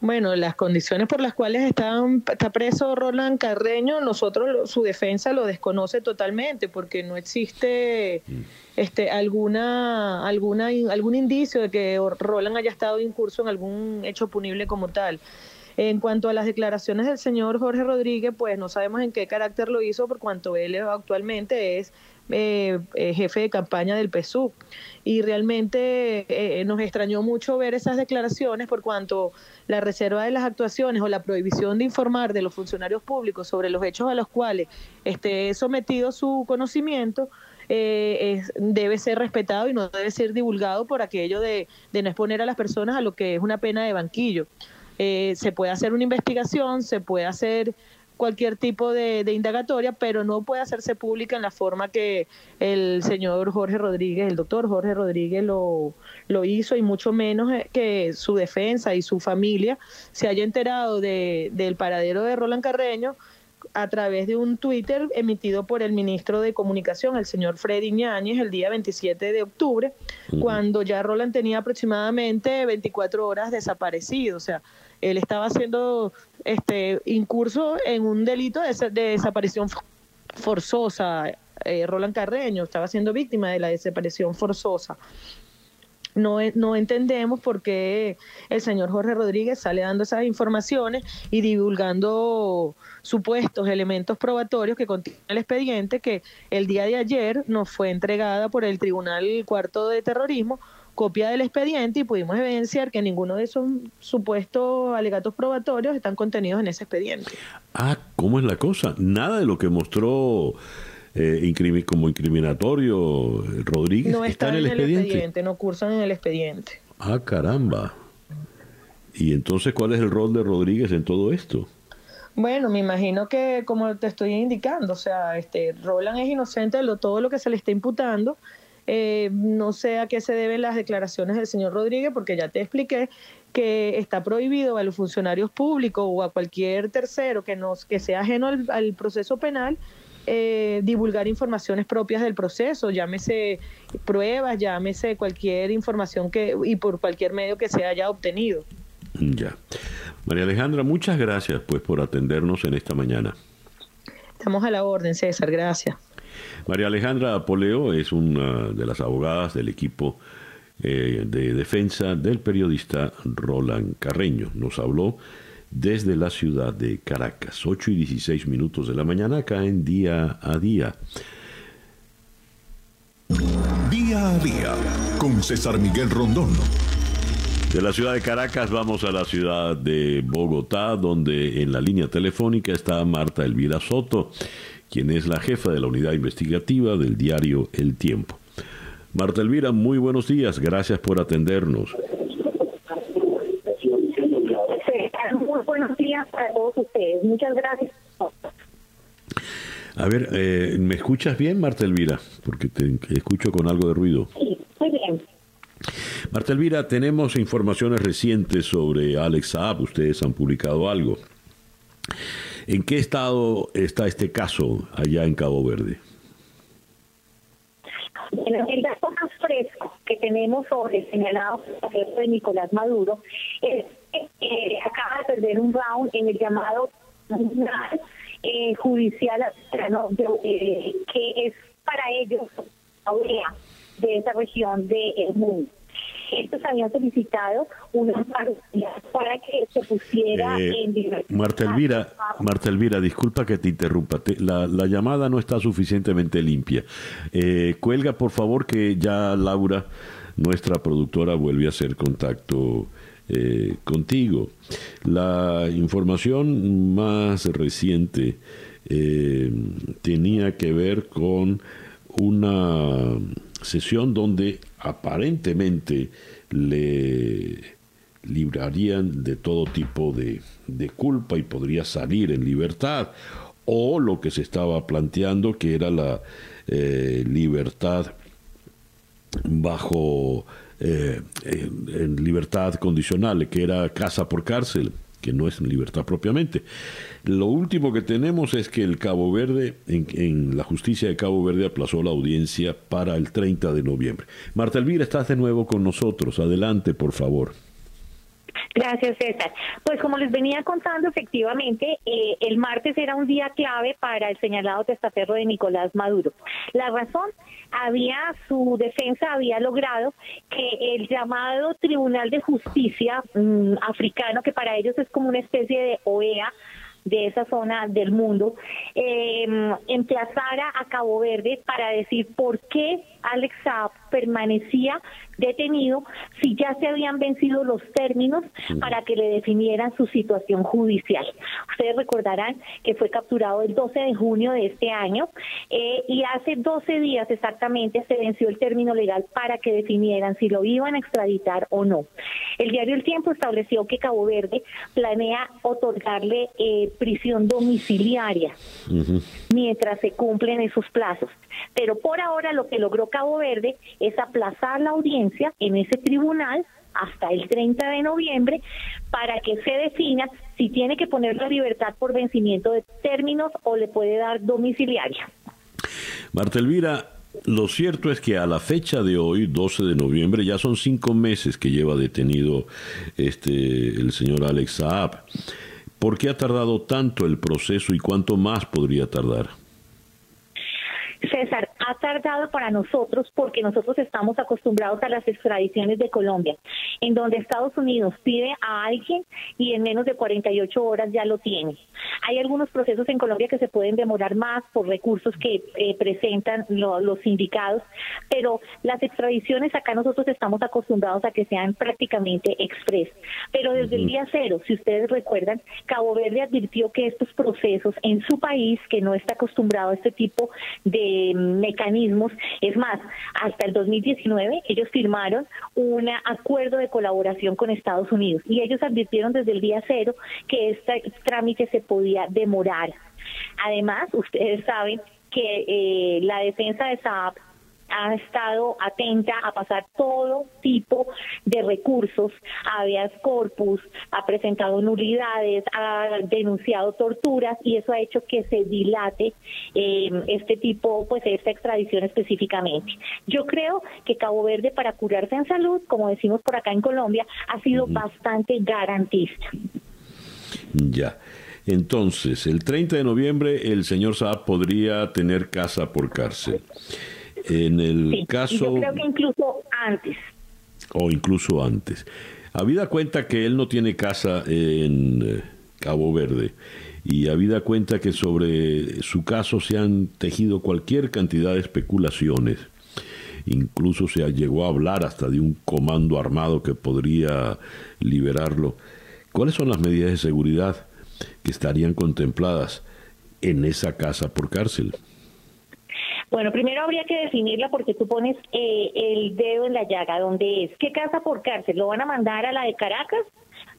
Bueno, las condiciones por las cuales está, está preso Roland Carreño, nosotros su defensa lo desconoce totalmente porque no existe mm. este alguna alguna algún indicio de que Roland haya estado incurso en algún hecho punible como tal. En cuanto a las declaraciones del señor Jorge Rodríguez, pues no sabemos en qué carácter lo hizo, por cuanto él actualmente es eh, eh, jefe de campaña del PSUV. Y realmente eh, nos extrañó mucho ver esas declaraciones por cuanto la reserva de las actuaciones o la prohibición de informar de los funcionarios públicos sobre los hechos a los cuales esté sometido su conocimiento. debe ser respetado y no debe ser divulgado por aquello de, de no exponer a las personas a lo que es una pena de banquillo. Eh, se puede hacer una investigación, se puede hacer cualquier tipo de, indagatoria, pero no puede hacerse pública en la forma que el señor Jorge Rodríguez, el doctor Jorge Rodríguez lo, lo hizo y mucho menos eh, que su defensa y su familia se haya enterado de, del paradero de Roland Carreño a través de un Twitter emitido por el ministro de Comunicación, el señor Freddy Ñáñez, el día 27 de octubre, cuando ya Roland tenía aproximadamente 24 horas desaparecido. O sea, él estaba haciendo este incurso en un delito de, desaparición forzosa. Eh, Roland Carreño estaba siendo víctima de la desaparición forzosa. No, no, entendemos por qué el señor Jorge Rodríguez sale dando esas informaciones y divulgando supuestos elementos probatorios que contiene el expediente que el día de ayer nos fue entregada por el Tribunal Cuarto de Terrorismo copia del expediente y pudimos evidenciar que ninguno de esos supuestos alegatos probatorios están contenidos en ese expediente. Ah, ¿cómo es la cosa? Nada de lo que mostró eh, como incriminatorio eh, Rodríguez no está, en, el, expediente? No cursan en el expediente. Ah, caramba. ¿Y entonces cuál es el rol de Rodríguez en todo esto? Bueno, me imagino que como te estoy indicando, o sea, este Roland es inocente de todo lo que se le está imputando eh, no sé a qué se deben las declaraciones del señor Rodríguez, porque ya te expliqué que está prohibido a los funcionarios públicos o a cualquier tercero que, nos, que sea ajeno al, proceso penal eh, divulgar informaciones propias del proceso, llámese pruebas, llámese cualquier información que y por cualquier medio que se haya obtenido. Ya. María Alejandra, muchas gracias pues por atendernos en esta mañana. Estamos a la orden, César, gracias. María Alejandra Poleo es una de las abogadas del equipo eh, de defensa del periodista Roland Carreño. Nos habló desde la ciudad de Caracas, 8 y 16 minutos de la mañana, acá en Día a Día. Día a Día, con César Miguel Rondón. De la ciudad de Caracas vamos a la ciudad de Bogotá, donde en la línea telefónica está Marta Elvira Soto, quien es la jefa de la unidad investigativa del diario El Tiempo. Marta Elvira, muy buenos días, gracias por atendernos. Muy buenos días para todos ustedes, muchas gracias. A ver, eh, ¿me escuchas bien, Marta Elvira? Porque te escucho con algo de ruido. Sí, muy bien. Marta Elvira, tenemos informaciones recientes sobre Alex Saab. Ustedes han publicado algo. ¿En qué estado está este caso allá en Cabo Verde? el dato más fresco que tenemos sobre el señalado de Nicolás Maduro es que acaba de perder un round en el llamado eh, judicial eh, que es para ellos de esa región del mundo estos habían solicitado una para que se pusiera eh, en. Marta Elvira, Marta Elvira, disculpa que te interrumpa, la, la, llamada no está suficientemente limpia. Eh, cuelga, por favor, que ya Laura, nuestra productora, vuelve a hacer contacto. Eh, contigo. La información más reciente tenía que ver con una sesión donde aparentemente le librarían de todo tipo de, culpa y podría salir en libertad, o lo que se estaba planteando que era la eh, libertad bajo eh, en libertad condicional, que era casa por cárcel que no es libertad propiamente. Lo último que tenemos es que el Cabo Verde, en, la justicia de Cabo Verde, aplazó la audiencia para el 30 de noviembre. Marta Elvira, estás de nuevo con nosotros. Adelante, por favor. Gracias, César. Pues como les venía contando, efectivamente, eh, el martes era un día clave para el señalado testaferro de Nicolás Maduro. La razón, había su defensa había logrado que el llamado Tribunal de Justicia mm, africano, que para ellos es como una especie de OEA, de esa zona del mundo, eh, emplazara a Cabo Verde para decir por qué Alex Saab permanecía detenido si ya se habían vencido los términos para que le definieran su situación judicial. Ustedes recordarán que fue capturado el 12 de junio de este año eh, y hace 12 días exactamente se venció el término legal para que definieran si lo iban a extraditar o no. El diario El Tiempo estableció que Cabo Verde planea otorgarle eh, prisión domiciliaria mientras se cumplen esos plazos. Pero por ahora lo que logró Cabo Verde es aplazar la audiencia en ese tribunal hasta el 30 de noviembre para que se defina si tiene que poner la libertad por vencimiento de términos o le puede dar domiciliaria. Marta Elvira, lo cierto es que a la fecha de hoy, 12 de noviembre, ya son cinco meses que lleva detenido este el señor Alex Saab. ¿Por qué ha tardado tanto el proceso y cuánto más podría tardar? César, ha tardado para nosotros porque nosotros estamos acostumbrados a las extradiciones de Colombia, en donde Estados Unidos pide a alguien y en menos de 48 horas ya lo tiene. Hay algunos procesos en Colombia que se pueden demorar más por recursos que eh, presentan los sindicados, pero las extradiciones acá nosotros estamos acostumbrados a que sean prácticamente express. Pero desde el día cero, si ustedes recuerdan, Cabo Verde advirtió que estos procesos en su país, que no está acostumbrado a este tipo de mecanismos, es más, hasta el 2019 ellos firmaron un acuerdo de colaboración con Estados Unidos y ellos advirtieron desde el día cero que este trámite se podía demorar. Además, ustedes saben que eh, la defensa de Saab ha estado atenta a pasar todo tipo de recursos, habeas corpus, ha presentado nulidades, ha denunciado torturas y eso ha hecho que se dilate eh, este tipo, pues esta extradición específicamente. Yo creo que Cabo Verde para curarse en salud, como decimos por acá en Colombia, ha sido bastante garantista. Ya. Entonces, el 30 de noviembre el señor Saab podría tener casa por cárcel. En el caso... Yo creo que incluso antes. O incluso antes. Habida cuenta que él no tiene casa en eh, Cabo Verde y habida cuenta que sobre su caso se han tejido cualquier cantidad de especulaciones, incluso se llegó a hablar hasta de un comando armado que podría liberarlo. ¿Cuáles son las medidas de seguridad que estarían contempladas en esa casa por cárcel? Bueno, primero habría que definirla porque tú pones eh, el dedo en la llaga, ¿dónde es? ¿Qué casa por cárcel? ¿Lo van a mandar a la de Caracas?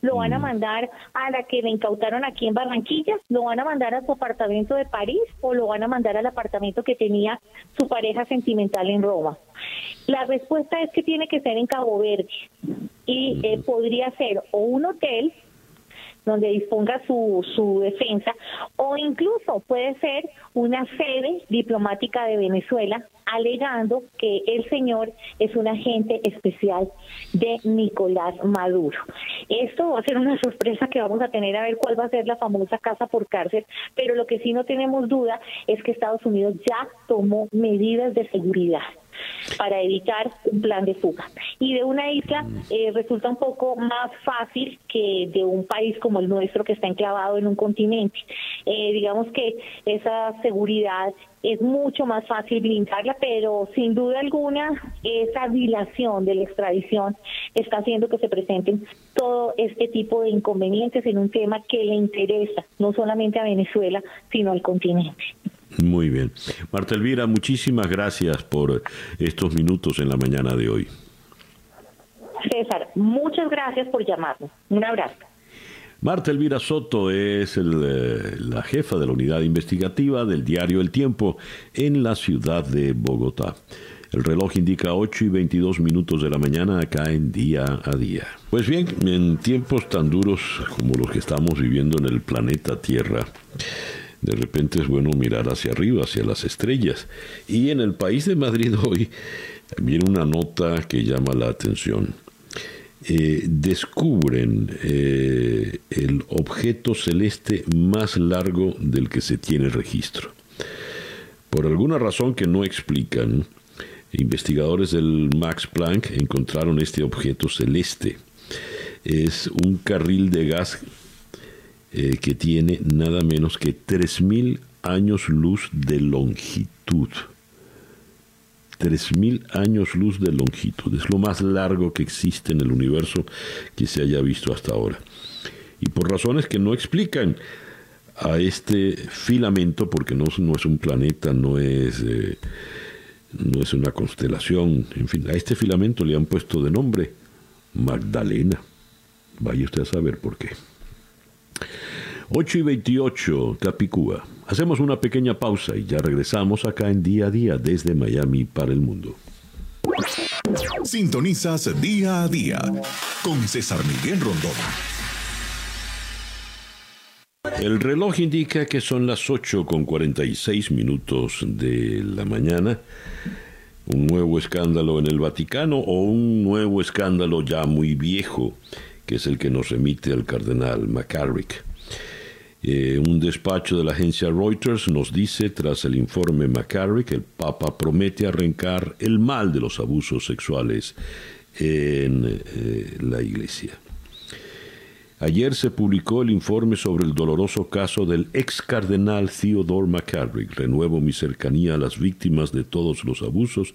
¿Lo van a mm. mandar a la que le incautaron aquí en Barranquilla? ¿Lo van a mandar a su apartamento de París? ¿O lo van a mandar al apartamento que tenía su pareja sentimental en Roma? La respuesta es que tiene que ser en Cabo Verde y eh, podría ser o un hotel donde disponga su, su defensa, o incluso puede ser una sede diplomática de Venezuela alegando que el señor es un agente especial de Nicolás Maduro. Esto va a ser una sorpresa que vamos a tener a ver cuál va a ser la famosa casa por cárcel, pero lo que sí no tenemos duda es que Estados Unidos ya tomó medidas de seguridad para evitar un plan de fuga. Y de una isla eh, resulta un poco más fácil que de un país como el nuestro que está enclavado en un continente. Eh, digamos que esa seguridad es mucho más fácil blindarla, pero sin duda alguna esa dilación de la extradición está haciendo que se presenten todo este tipo de inconvenientes en un tema que le interesa no solamente a Venezuela, sino al continente. Muy bien. Marta Elvira, muchísimas gracias por estos minutos en la mañana de hoy. César, muchas gracias por llamarnos. Un abrazo. Marta Elvira Soto es eh, la jefa de la unidad investigativa del diario El Tiempo en la ciudad de Bogotá. El reloj indica 8 y 22 minutos de la mañana acá en día a día. Pues bien, en tiempos tan duros como los que estamos viviendo en el planeta Tierra, de repente es bueno mirar hacia arriba, hacia las estrellas. Y en el país de Madrid hoy viene una nota que llama la atención. Eh, descubren eh, el objeto celeste más largo del que se tiene registro. Por alguna razón que no explican, investigadores del Max Planck encontraron este objeto celeste. Es un carril de gas eh, que tiene nada menos que 3.000 años luz de longitud. 3.000 años luz de longitud. Es lo más largo que existe en el universo que se haya visto hasta ahora. Y por razones que no explican a este filamento, porque no, no es un planeta, no es, eh, no es una constelación, en fin, a este filamento le han puesto de nombre Magdalena. Vaya usted a saber por qué. 8 y 28, Capicúa. Hacemos una pequeña pausa y ya regresamos acá en día a día desde Miami para el mundo. Sintonizas día a día con César Miguel Rondón. El reloj indica que son las 8 con 46 minutos de la mañana. Un nuevo escándalo en el Vaticano o un nuevo escándalo ya muy viejo que es el que nos remite al cardenal McCarrick. Eh, un despacho de la agencia Reuters nos dice, tras el informe McCarrick, el Papa promete arrancar el mal de los abusos sexuales en eh, la Iglesia. Ayer se publicó el informe sobre el doloroso caso del ex cardenal Theodore McCarrick. Renuevo mi cercanía a las víctimas de todos los abusos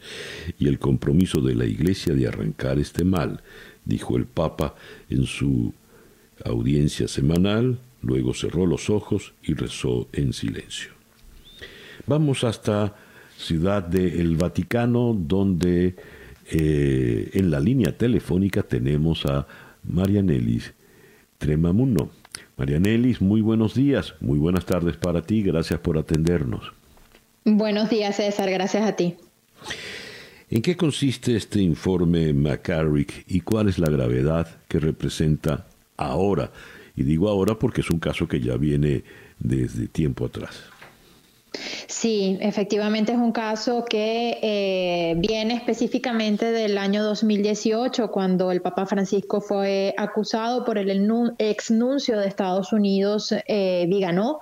y el compromiso de la Iglesia de arrancar este mal dijo el Papa en su audiencia semanal, luego cerró los ojos y rezó en silencio. Vamos hasta Ciudad del Vaticano, donde eh, en la línea telefónica tenemos a Marianelis Tremamuno. Marianelis, muy buenos días, muy buenas tardes para ti, gracias por atendernos. Buenos días, César, gracias a ti. ¿En qué consiste este informe McCarrick y cuál es la gravedad que representa ahora? Y digo ahora porque es un caso que ya viene desde tiempo atrás. Sí, efectivamente es un caso que eh, viene específicamente del año 2018, cuando el Papa Francisco fue acusado por el exnuncio de Estados Unidos, eh, Viganó,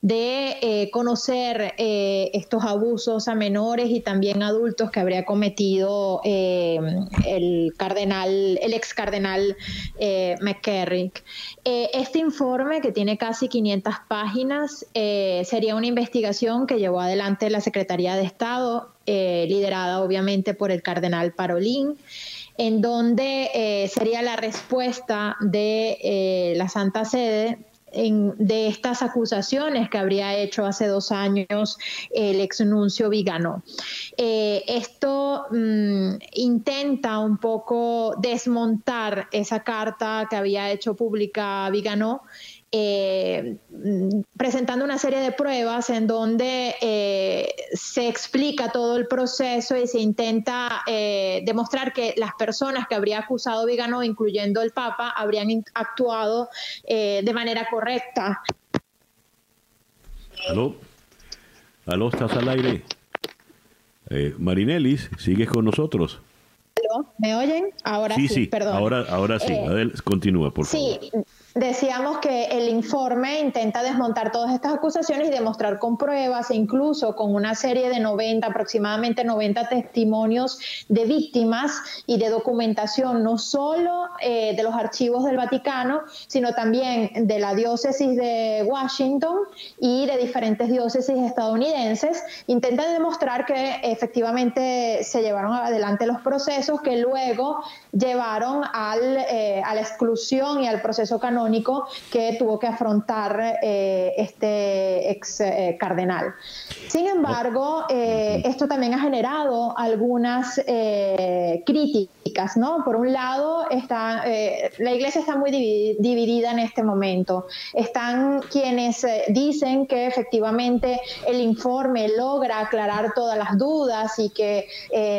de eh, conocer eh, estos abusos a menores y también adultos que habría cometido el cardenal, el ex cardenal este informe, que tiene casi 500 páginas, sería una investigación investigación que llevó adelante la Secretaría de Estado, eh, liderada obviamente por el cardenal Parolín, en donde eh, sería la respuesta de la Santa Sede de estas acusaciones que habría hecho hace dos años el exnuncio Vigano. Eh, esto mm, intenta un poco desmontar esa carta que había hecho pública Vigano eh, presentando una serie de pruebas en donde eh, se explica todo el proceso y se intenta eh, demostrar que las personas que habría acusado Vigano, incluyendo el Papa, habrían actuado de manera correcta. Aló, aló, estás al aire. Marinelis, ¿sigues con nosotros? ¿Me oyen? Ahora sí, sí, perdón. Ahora, ahora sí, continúa, por favor. Sí, Decíamos que el informe intenta desmontar todas estas acusaciones y demostrar con pruebas e incluso con una serie de 90, aproximadamente 90 testimonios de víctimas y de documentación, no solo eh, de los archivos del Vaticano, sino también de la diócesis de Washington y de diferentes diócesis estadounidenses. Intenta demostrar que efectivamente se llevaron adelante los procesos que luego llevaron al, eh, a la exclusión y al proceso canónico que tuvo que afrontar eh, este ex eh, cardenal. Sin embargo, esto también ha generado algunas críticas, ¿no? Por un lado, está, la iglesia está muy dividida en este momento. Están quienes dicen que efectivamente el informe logra aclarar todas las dudas y que,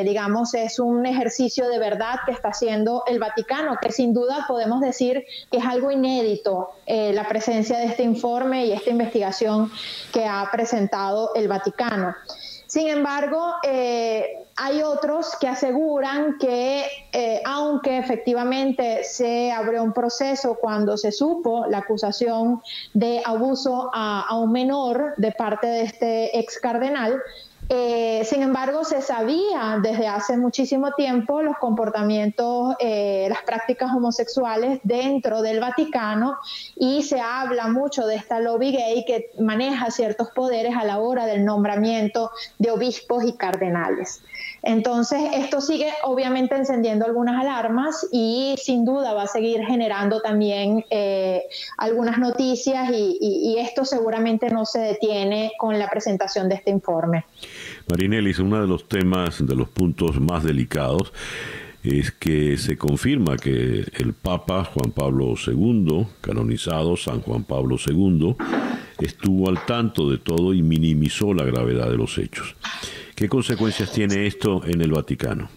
digamos, es un ejercicio de verdad que está haciendo el Vaticano, que sin duda podemos decir que es algo inédito eh, la presencia de este informe y esta investigación que ha presentado el Vaticano. Sin embargo, eh, hay otros que aseguran que eh, aunque efectivamente se abrió un proceso cuando se supo la acusación de abuso a, a un menor de parte de este ex cardenal, eh, sin embargo, se sabía desde hace muchísimo tiempo los comportamientos, eh, las prácticas homosexuales dentro del Vaticano y se habla mucho de esta lobby gay que maneja ciertos poderes a la hora del nombramiento de obispos y cardenales. Entonces, esto sigue obviamente encendiendo algunas alarmas y sin duda va a seguir generando también eh, algunas noticias y, esto seguramente no se detiene con la presentación de este informe. Marinelis, uno de los temas, de los puntos más delicados, es que se confirma que el Papa Juan Pablo II, canonizado San Juan Pablo II, estuvo al tanto de todo y minimizó la gravedad de los hechos. ¿Qué consecuencias tiene esto en el Vaticano?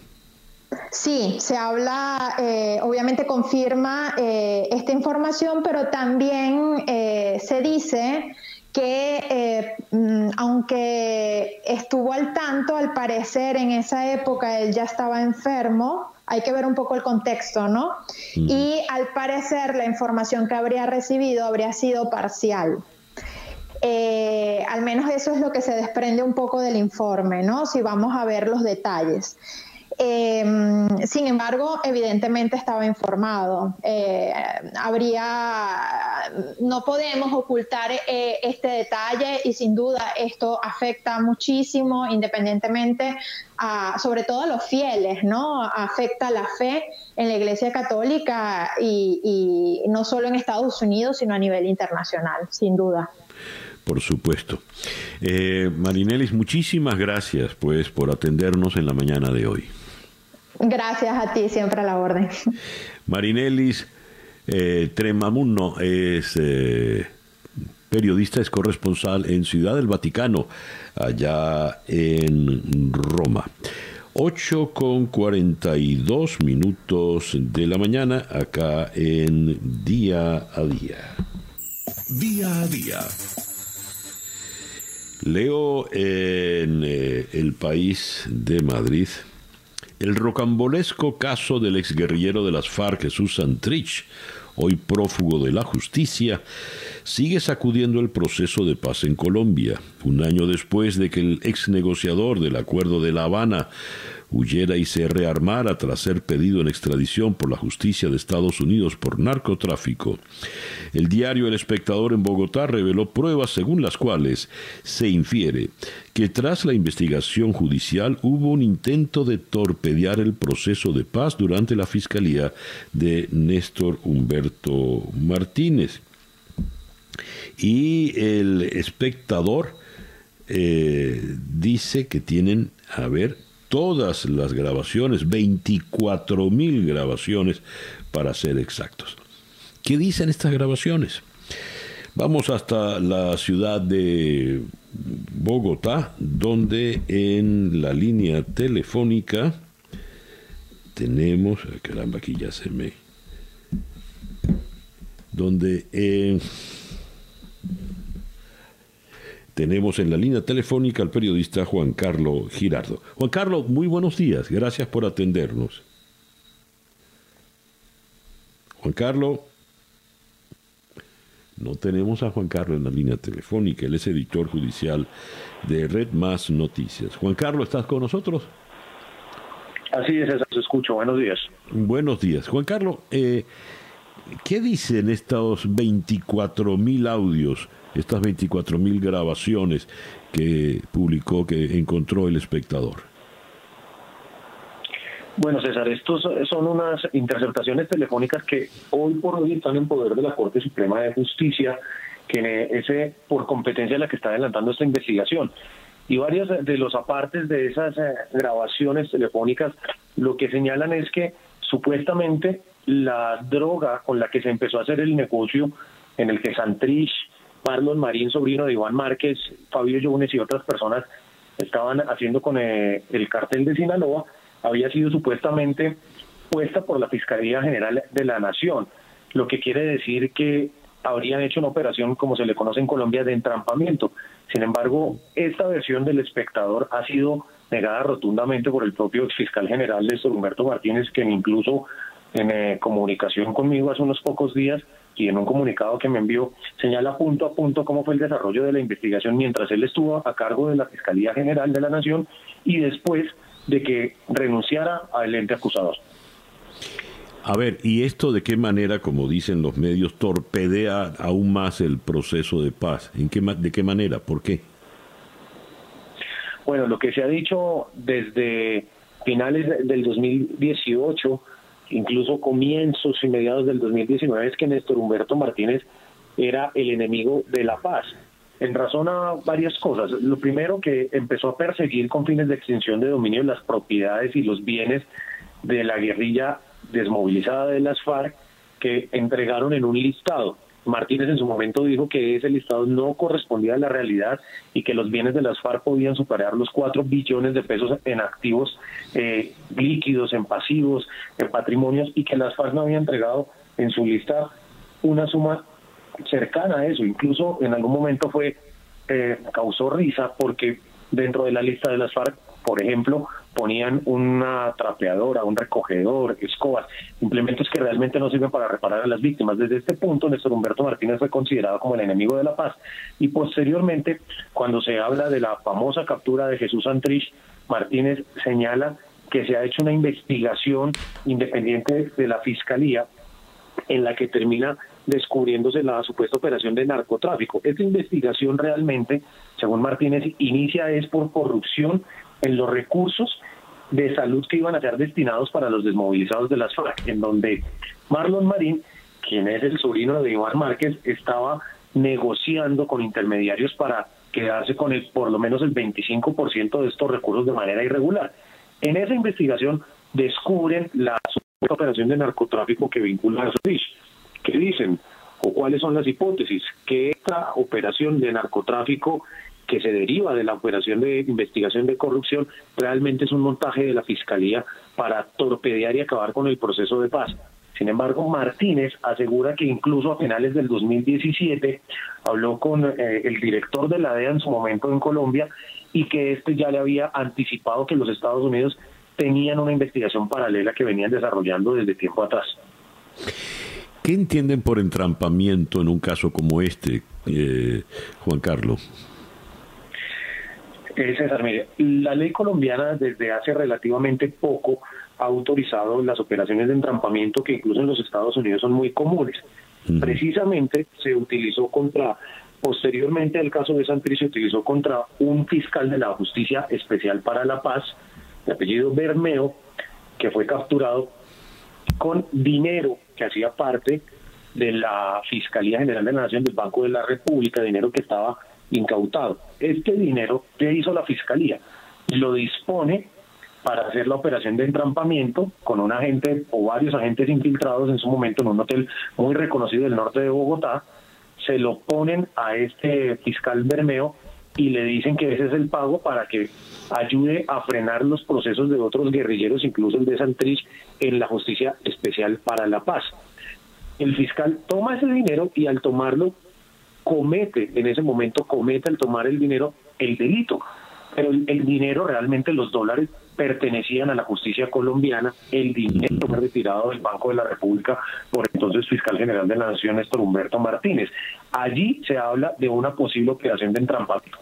Sí, se habla, eh, obviamente confirma eh, esta información, pero también eh, se dice que mm, aunque estuvo al tanto, al parecer en esa época él ya estaba enfermo, hay que ver un poco el contexto, ¿no? Y al parecer la información que habría recibido habría sido parcial. Eh, al menos eso es lo que se desprende un poco del informe, ¿no? Si vamos a ver los detalles. Em, sin embargo, evidentemente estaba informado. Eh, habría, no podemos ocultar eh, este detalle y sin duda esto afecta muchísimo, independientemente, a, sobre todo a los fieles, ¿no? Afecta la fe en la Iglesia Católica y no solo en Estados Unidos, sino a nivel internacional, sin duda por supuesto. Eh, Marinelis, muchísimas gracias pues por atendernos en la mañana de hoy. Gracias a ti, siempre a la orden. Marinelis eh, Tremamuno es eh, periodista, es corresponsal en Ciudad del Vaticano, allá en Roma. 8 con 42 minutos de la mañana acá en Día a Día. Día a Día Leo en eh, El País de Madrid el rocambolesco caso del exguerrillero de las FARC Jesús Santrich, hoy prófugo de la justicia, sigue sacudiendo el proceso de paz en Colombia, un año después de que el ex negociador del Acuerdo de La Habana huyera y se rearmara tras ser pedido en extradición por la justicia de Estados Unidos por narcotráfico. El diario El Espectador en Bogotá reveló pruebas según las cuales se infiere que tras la investigación judicial hubo un intento de torpedear el proceso de paz durante la fiscalía de Néstor Humberto Martínez. Y el espectador eh, dice que tienen, a ver, todas las grabaciones, 24 mil grabaciones para ser exactos. ¿Qué dicen estas grabaciones? Vamos hasta la ciudad de Bogotá, donde en la línea telefónica tenemos, caramba, aquí ya se me, donde eh, tenemos en la línea telefónica al periodista Juan Carlos Girardo. Juan Carlos, muy buenos días, gracias por atendernos. Juan Carlos, no tenemos a Juan Carlos en la línea telefónica, él es editor judicial de Red Más Noticias. Juan Carlos, ¿estás con nosotros? Así es, se escucho. Buenos días. Buenos días. Juan Carlos, eh, ¿qué dicen estos 24 mil audios estas 24.000 grabaciones que publicó, que encontró el espectador? Bueno, César, estos son unas interceptaciones telefónicas que hoy por hoy están en poder de la Corte Suprema de Justicia, que es por competencia la que está adelantando esta investigación. Y varios de los apartes de esas eh, grabaciones telefónicas lo que señalan es que supuestamente la droga con la que se empezó a hacer el negocio en el que Santrich Marlon Marín, sobrino de Iván Márquez, Fabio Yunes y otras personas estaban haciendo con eh, el cartel de Sinaloa, había sido supuestamente puesta por la Fiscalía General de la Nación, lo que quiere decir que habrían hecho una operación, como se le conoce en Colombia, de entrampamiento. Sin embargo, esta versión del espectador ha sido negada rotundamente por el propio fiscal general Néstor Humberto Martínez, quien incluso en eh, comunicación conmigo hace unos pocos días y en un comunicado que me envió señala punto a punto cómo fue el desarrollo de la investigación mientras él estuvo a cargo de la Fiscalía General de la Nación y después de que renunciara al ente acusador. A ver, ¿y esto de qué manera, como dicen los medios, torpedea aún más el proceso de paz? ¿En qué, ¿De qué manera? ¿Por qué? Bueno, lo que se ha dicho desde finales del 2018 incluso comienzos y mediados del 2019 es que Néstor Humberto Martínez era el enemigo de la paz. En razón a varias cosas. Lo primero que empezó a perseguir con fines de extinción de dominio las propiedades y los bienes de la guerrilla desmovilizada de las FARC que entregaron en un listado. Martínez en su momento dijo que ese listado no correspondía a la realidad y que los bienes de las FARC podían superar los 4 billones de pesos en activos eh, líquidos, en pasivos, en patrimonios y que las FARC no habían entregado en su lista una suma cercana a eso. Incluso en algún momento fue eh, causó risa porque dentro de la lista de las FARC, por ejemplo, ponían una trapeadora, un recogedor, escobas, implementos que realmente no sirven para reparar a las víctimas. Desde este punto, Néstor Humberto Martínez fue considerado como el enemigo de la paz y posteriormente, cuando se habla de la famosa captura de Jesús Antrich, Martínez señala que se ha hecho una investigación independiente de la Fiscalía en la que termina descubriéndose la supuesta operación de narcotráfico. Esta investigación realmente, según Martínez, inicia es por corrupción en los recursos de salud que iban a ser destinados para los desmovilizados de las FARC, en donde Marlon Marín, quien es el sobrino de Iván Márquez, estaba negociando con intermediarios para quedarse con el, por lo menos el 25% de estos recursos de manera irregular. En esa investigación descubren la operación de narcotráfico que vincula a Solís. ¿Qué dicen? ¿O cuáles son las hipótesis? Que esta operación de narcotráfico que se deriva de la operación de investigación de corrupción realmente es un montaje de la Fiscalía para torpedear y acabar con el proceso de paz. Sin embargo, Martínez asegura que incluso a finales del 2017 habló con eh, el director de la DEA en su momento en Colombia y que este ya le había anticipado que los Estados Unidos tenían una investigación paralela que venían desarrollando desde tiempo atrás. ¿Qué entienden por entrampamiento en un caso como este, eh, Juan Carlos? Eh, César, mire, la ley colombiana desde hace relativamente poco ha autorizado las operaciones de entrampamiento que incluso en los Estados Unidos son muy comunes. Precisamente se utilizó contra, posteriormente al caso de Santrich, se utilizó contra un fiscal de la Justicia Especial para la Paz, de apellido Bermeo, que fue capturado con dinero que hacía parte de la Fiscalía General de la Nación del Banco de la República, dinero que estaba incautado. Este dinero, ¿qué hizo la Fiscalía? Lo dispone para hacer la operación de entrampamiento con un agente o varios agentes infiltrados en su momento en un hotel muy reconocido del norte de Bogotá, se lo ponen a este fiscal Bermeo y le dicen que ese es el pago para que ayude a frenar los procesos de otros guerrilleros, incluso el de Santrich, en la Justicia Especial para la Paz. El fiscal toma ese dinero y al tomarlo comete, en ese momento comete al tomar el dinero el delito. Pero el, dinero, realmente los dólares pertenecían a la justicia colombiana, el dinero fue retirado del Banco de la República por entonces fiscal general de la Nación, Néstor Humberto Martínez. Allí se habla de una posible operación de entrampamiento.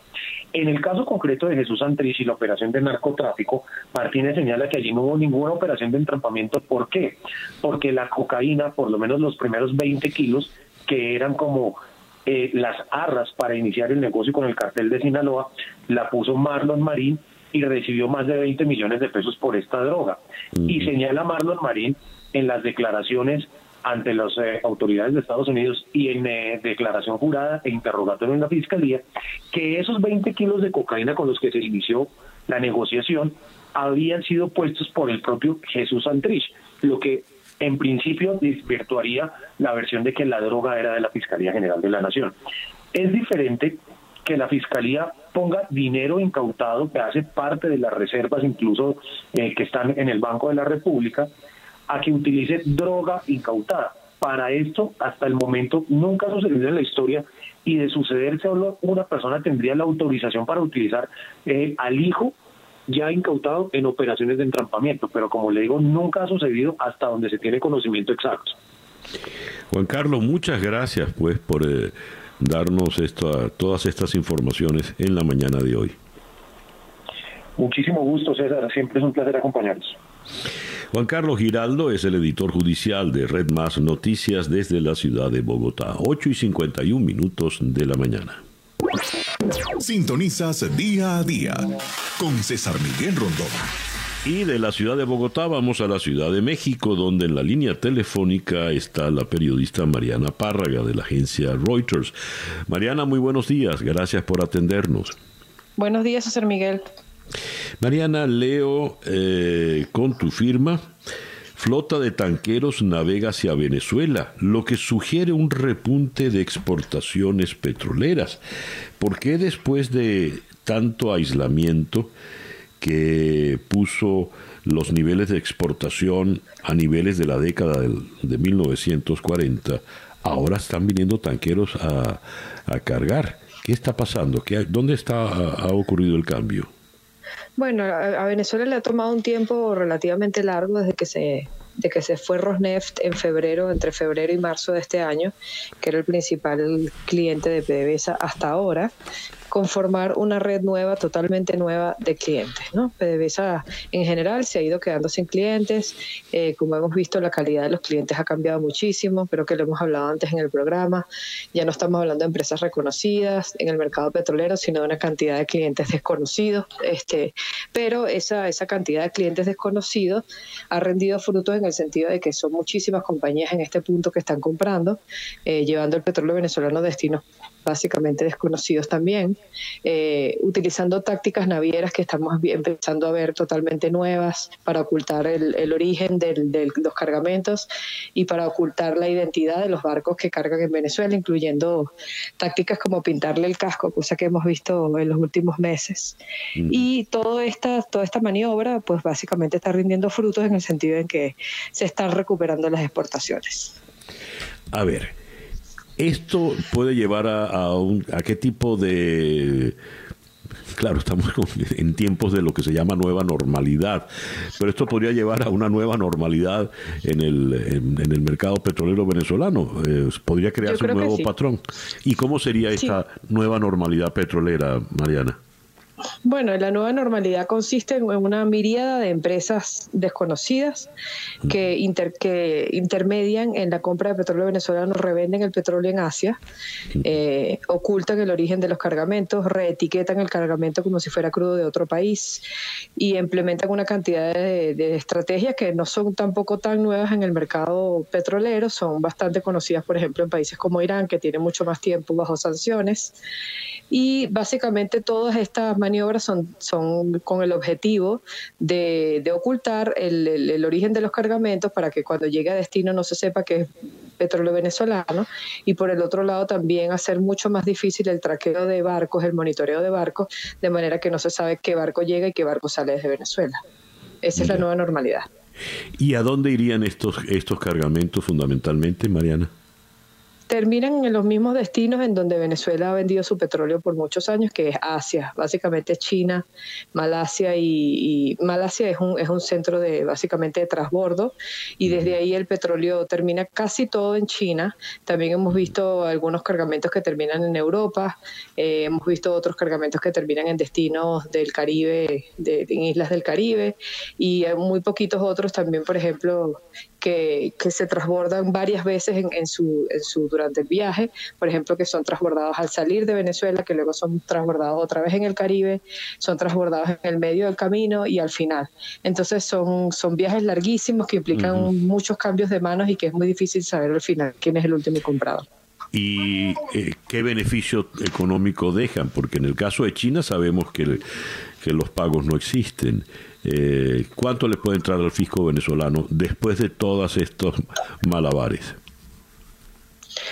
En el caso concreto de Jesús Santrich y la operación de narcotráfico, Martínez señala que allí no hubo ninguna operación de entrampamiento. ¿Por qué? Porque la cocaína, por lo menos los primeros 20 kilos, que eran como eh, las arras para iniciar el negocio con el cartel de Sinaloa, la puso Marlon Marín y recibió más de 20 millones de pesos por esta droga. Y señala Marlon Marín en las declaraciones ante las eh, autoridades de Estados Unidos y en eh, declaración jurada e interrogatorio en la fiscalía que esos 20 kilos de cocaína con los que se inició la negociación habían sido puestos por el propio Jesús Santrich, lo que en principio desvirtuaría la versión de que la droga era de la Fiscalía General de la Nación. Es diferente que la Fiscalía ponga dinero incautado que hace parte de las reservas incluso eh, que están en el Banco de la República a que utilice droga incautada. Para esto, hasta el momento, nunca ha sucedido en la historia y de suceder solo una persona tendría la autorización para utilizar eh, al hijo ya incautado en operaciones de entrampamiento, pero como le digo, nunca ha sucedido hasta donde se tiene conocimiento exacto. Juan Carlos, muchas gracias pues por eh, darnos esto, todas estas informaciones en la mañana de hoy. Muchísimo gusto, César. Siempre es un placer acompañarnos. Juan Carlos Giraldo es el editor judicial de Red Más Noticias desde la ciudad de Bogotá. 8 y 51 minutos de la mañana. Sintonizas día a día con César Miguel Rondón. Y de la ciudad de Bogotá vamos a la Ciudad de México, donde en la línea telefónica está la periodista Mariana Párraga de la agencia Reuters. Mariana, muy buenos días, gracias por atendernos. Buenos días, César Miguel. Mariana, leo eh, con tu firma, flota de tanqueros navega hacia Venezuela, lo que sugiere un repunte de exportaciones petroleras. ¿Por qué después de tanto aislamiento que puso los niveles de exportación a niveles de la década de 1940, ahora están viniendo tanqueros a, cargar? ¿Qué está pasando? ¿Qué, ¿Dónde está, ha ocurrido el cambio? Bueno, a, Venezuela le ha tomado un tiempo relativamente largo desde que se de que se fue Rosneft en febrero, entre febrero y marzo de este año, que era el principal cliente de PDVSA hasta ahora, conformar una red nueva, totalmente nueva de clientes. ¿no? PDVSA en general se ha ido quedando sin clientes. Eh, como hemos visto, la calidad de los clientes ha cambiado muchísimo, pero que lo hemos hablado antes en el programa. Ya no estamos hablando de empresas reconocidas en el mercado petrolero, sino de una cantidad de clientes desconocidos. Este, pero esa, esa cantidad de clientes desconocidos ha rendido frutos en el sentido de que son muchísimas compañías en este punto que están comprando, eh, llevando el petróleo venezolano a destinos básicamente desconocidos también, eh, utilizando tácticas navieras que estamos empezando a ver totalmente nuevas para ocultar el, origen de los cargamentos y para ocultar la identidad de los barcos que cargan en Venezuela, incluyendo tácticas como pintarle el casco, cosa que hemos visto en los últimos meses. Y toda esta, toda esta maniobra, pues básicamente está rindiendo frutos en el sentido en que se están recuperando las exportaciones. A ver, esto puede llevar a, a, qué tipo de claro, estamos en tiempos de lo que se llama nueva normalidad, pero esto podría llevar a una nueva normalidad en el, en, el mercado petrolero venezolano, eh, podría crearse un nuevo patrón. ¿Y cómo sería esta nueva normalidad petrolera, Mariana? Bueno, la nueva normalidad consiste en una miríada de empresas desconocidas que, que intermedian en la compra de petróleo venezolano, revenden el petróleo en Asia, eh, ocultan el origen de los cargamentos, reetiquetan el cargamento como si fuera crudo de otro país y implementan una cantidad de, de estrategias que no son tampoco tan nuevas en el mercado petrolero, son bastante conocidas, por ejemplo, en países como Irán, que tiene mucho más tiempo bajo sanciones. Y básicamente todas estas maniobras son, son con el objetivo de, ocultar el, origen de los cargamentos para que cuando llegue a destino no se sepa que es petróleo venezolano y por el otro lado también hacer mucho más difícil el traqueo de barcos, el monitoreo de barcos, de manera que no se sabe qué barco llega y qué barco sale desde Venezuela. Esa es la nueva normalidad. ¿Y a dónde irían estos, estos cargamentos fundamentalmente, Mariana? Terminan en los mismos destinos en donde Venezuela ha vendido su petróleo por muchos años, que es Asia, básicamente China, Malasia y, Malasia es un, es un centro de básicamente de transbordo. Y desde ahí el petróleo termina casi todo en China. También hemos visto algunos cargamentos que terminan en Europa, eh, hemos visto otros cargamentos que terminan en destinos del Caribe, de, en islas del Caribe. Y muy poquitos otros también, por ejemplo, que, se transbordan varias veces en, su, en su durante el viaje, por ejemplo, que son transbordados al salir de Venezuela, que luego son transbordados otra vez en el Caribe, son transbordados en el medio del camino y al final. Entonces son, son viajes larguísimos que implican muchos cambios de manos y que es muy difícil saber al final quién es el último comprador. ¿Y eh, qué beneficio económico dejan? Porque en el caso de China sabemos que, que los pagos no existen. Eh, ¿Cuánto le puede entrar al fisco venezolano después de todos estos malabares?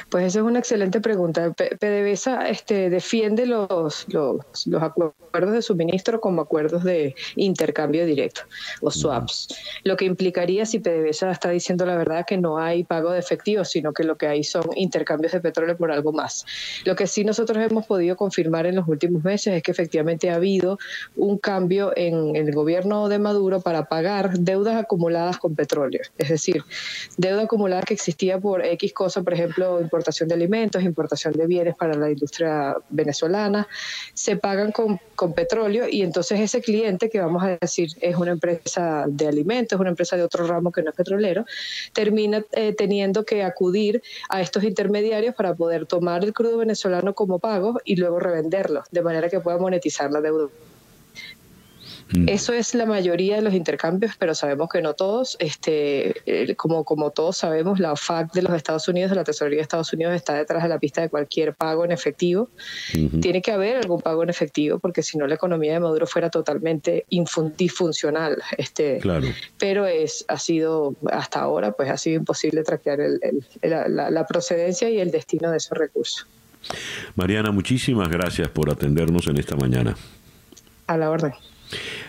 Pues esa es una excelente pregunta. PDVSA este, defiende los, los, acuerdos de suministro como acuerdos de intercambio directo o swaps, lo que implicaría si PDVSA está diciendo la verdad que no hay pago de efectivo, sino que lo que hay son intercambios de petróleo por algo más. Lo que sí nosotros hemos podido confirmar en los últimos meses es que efectivamente ha habido un cambio en, en el gobierno de Maduro para pagar deudas acumuladas con petróleo. Es decir, deuda acumulada que existía por X cosa, por ejemplo, importación de alimentos, importación de bienes para la industria venezolana, se pagan con, con petróleo y entonces ese cliente, que vamos a decir es una empresa de alimentos, una empresa de otro ramo que no es petrolero, termina eh, teniendo que acudir a estos intermediarios para poder tomar el crudo venezolano como pago y luego revenderlo, de manera que pueda monetizar la deuda. Mm. Eso es la mayoría de los intercambios, pero sabemos que no todos. Este, como, como todos sabemos, la FAC de los Estados Unidos, de la Tesorería de Estados Unidos, está detrás de la pista de cualquier pago en efectivo. Tiene que haber algún pago en efectivo, porque si no la economía de Maduro fuera totalmente disfuncional. Este, claro. Pero es, ha sido, hasta ahora, pues ha sido imposible traquear la procedencia y el destino de esos recursos. Mariana, muchísimas gracias por atendernos en esta mañana. A la orden.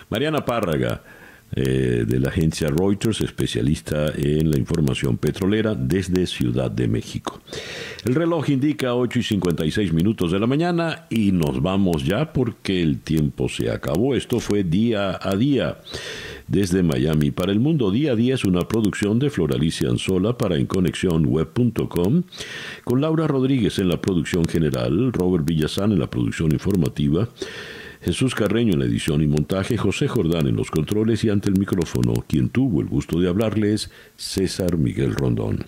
Mariana Párraga, eh, de la agencia Reuters, especialista en la información petrolera desde Ciudad de México. El reloj indica 8 y 56 minutos de la mañana y nos vamos ya porque el tiempo se acabó. Esto fue día a día. Desde Miami para el mundo, día a día es una producción de Floralicia Anzola para EnConexionWeb.com, con Laura Rodríguez en la producción general, Robert Villazán en la producción informativa, Jesús Carreño en la edición y montaje, José Jordán en los controles y ante el micrófono, quien tuvo el gusto de hablarles, César Miguel Rondón.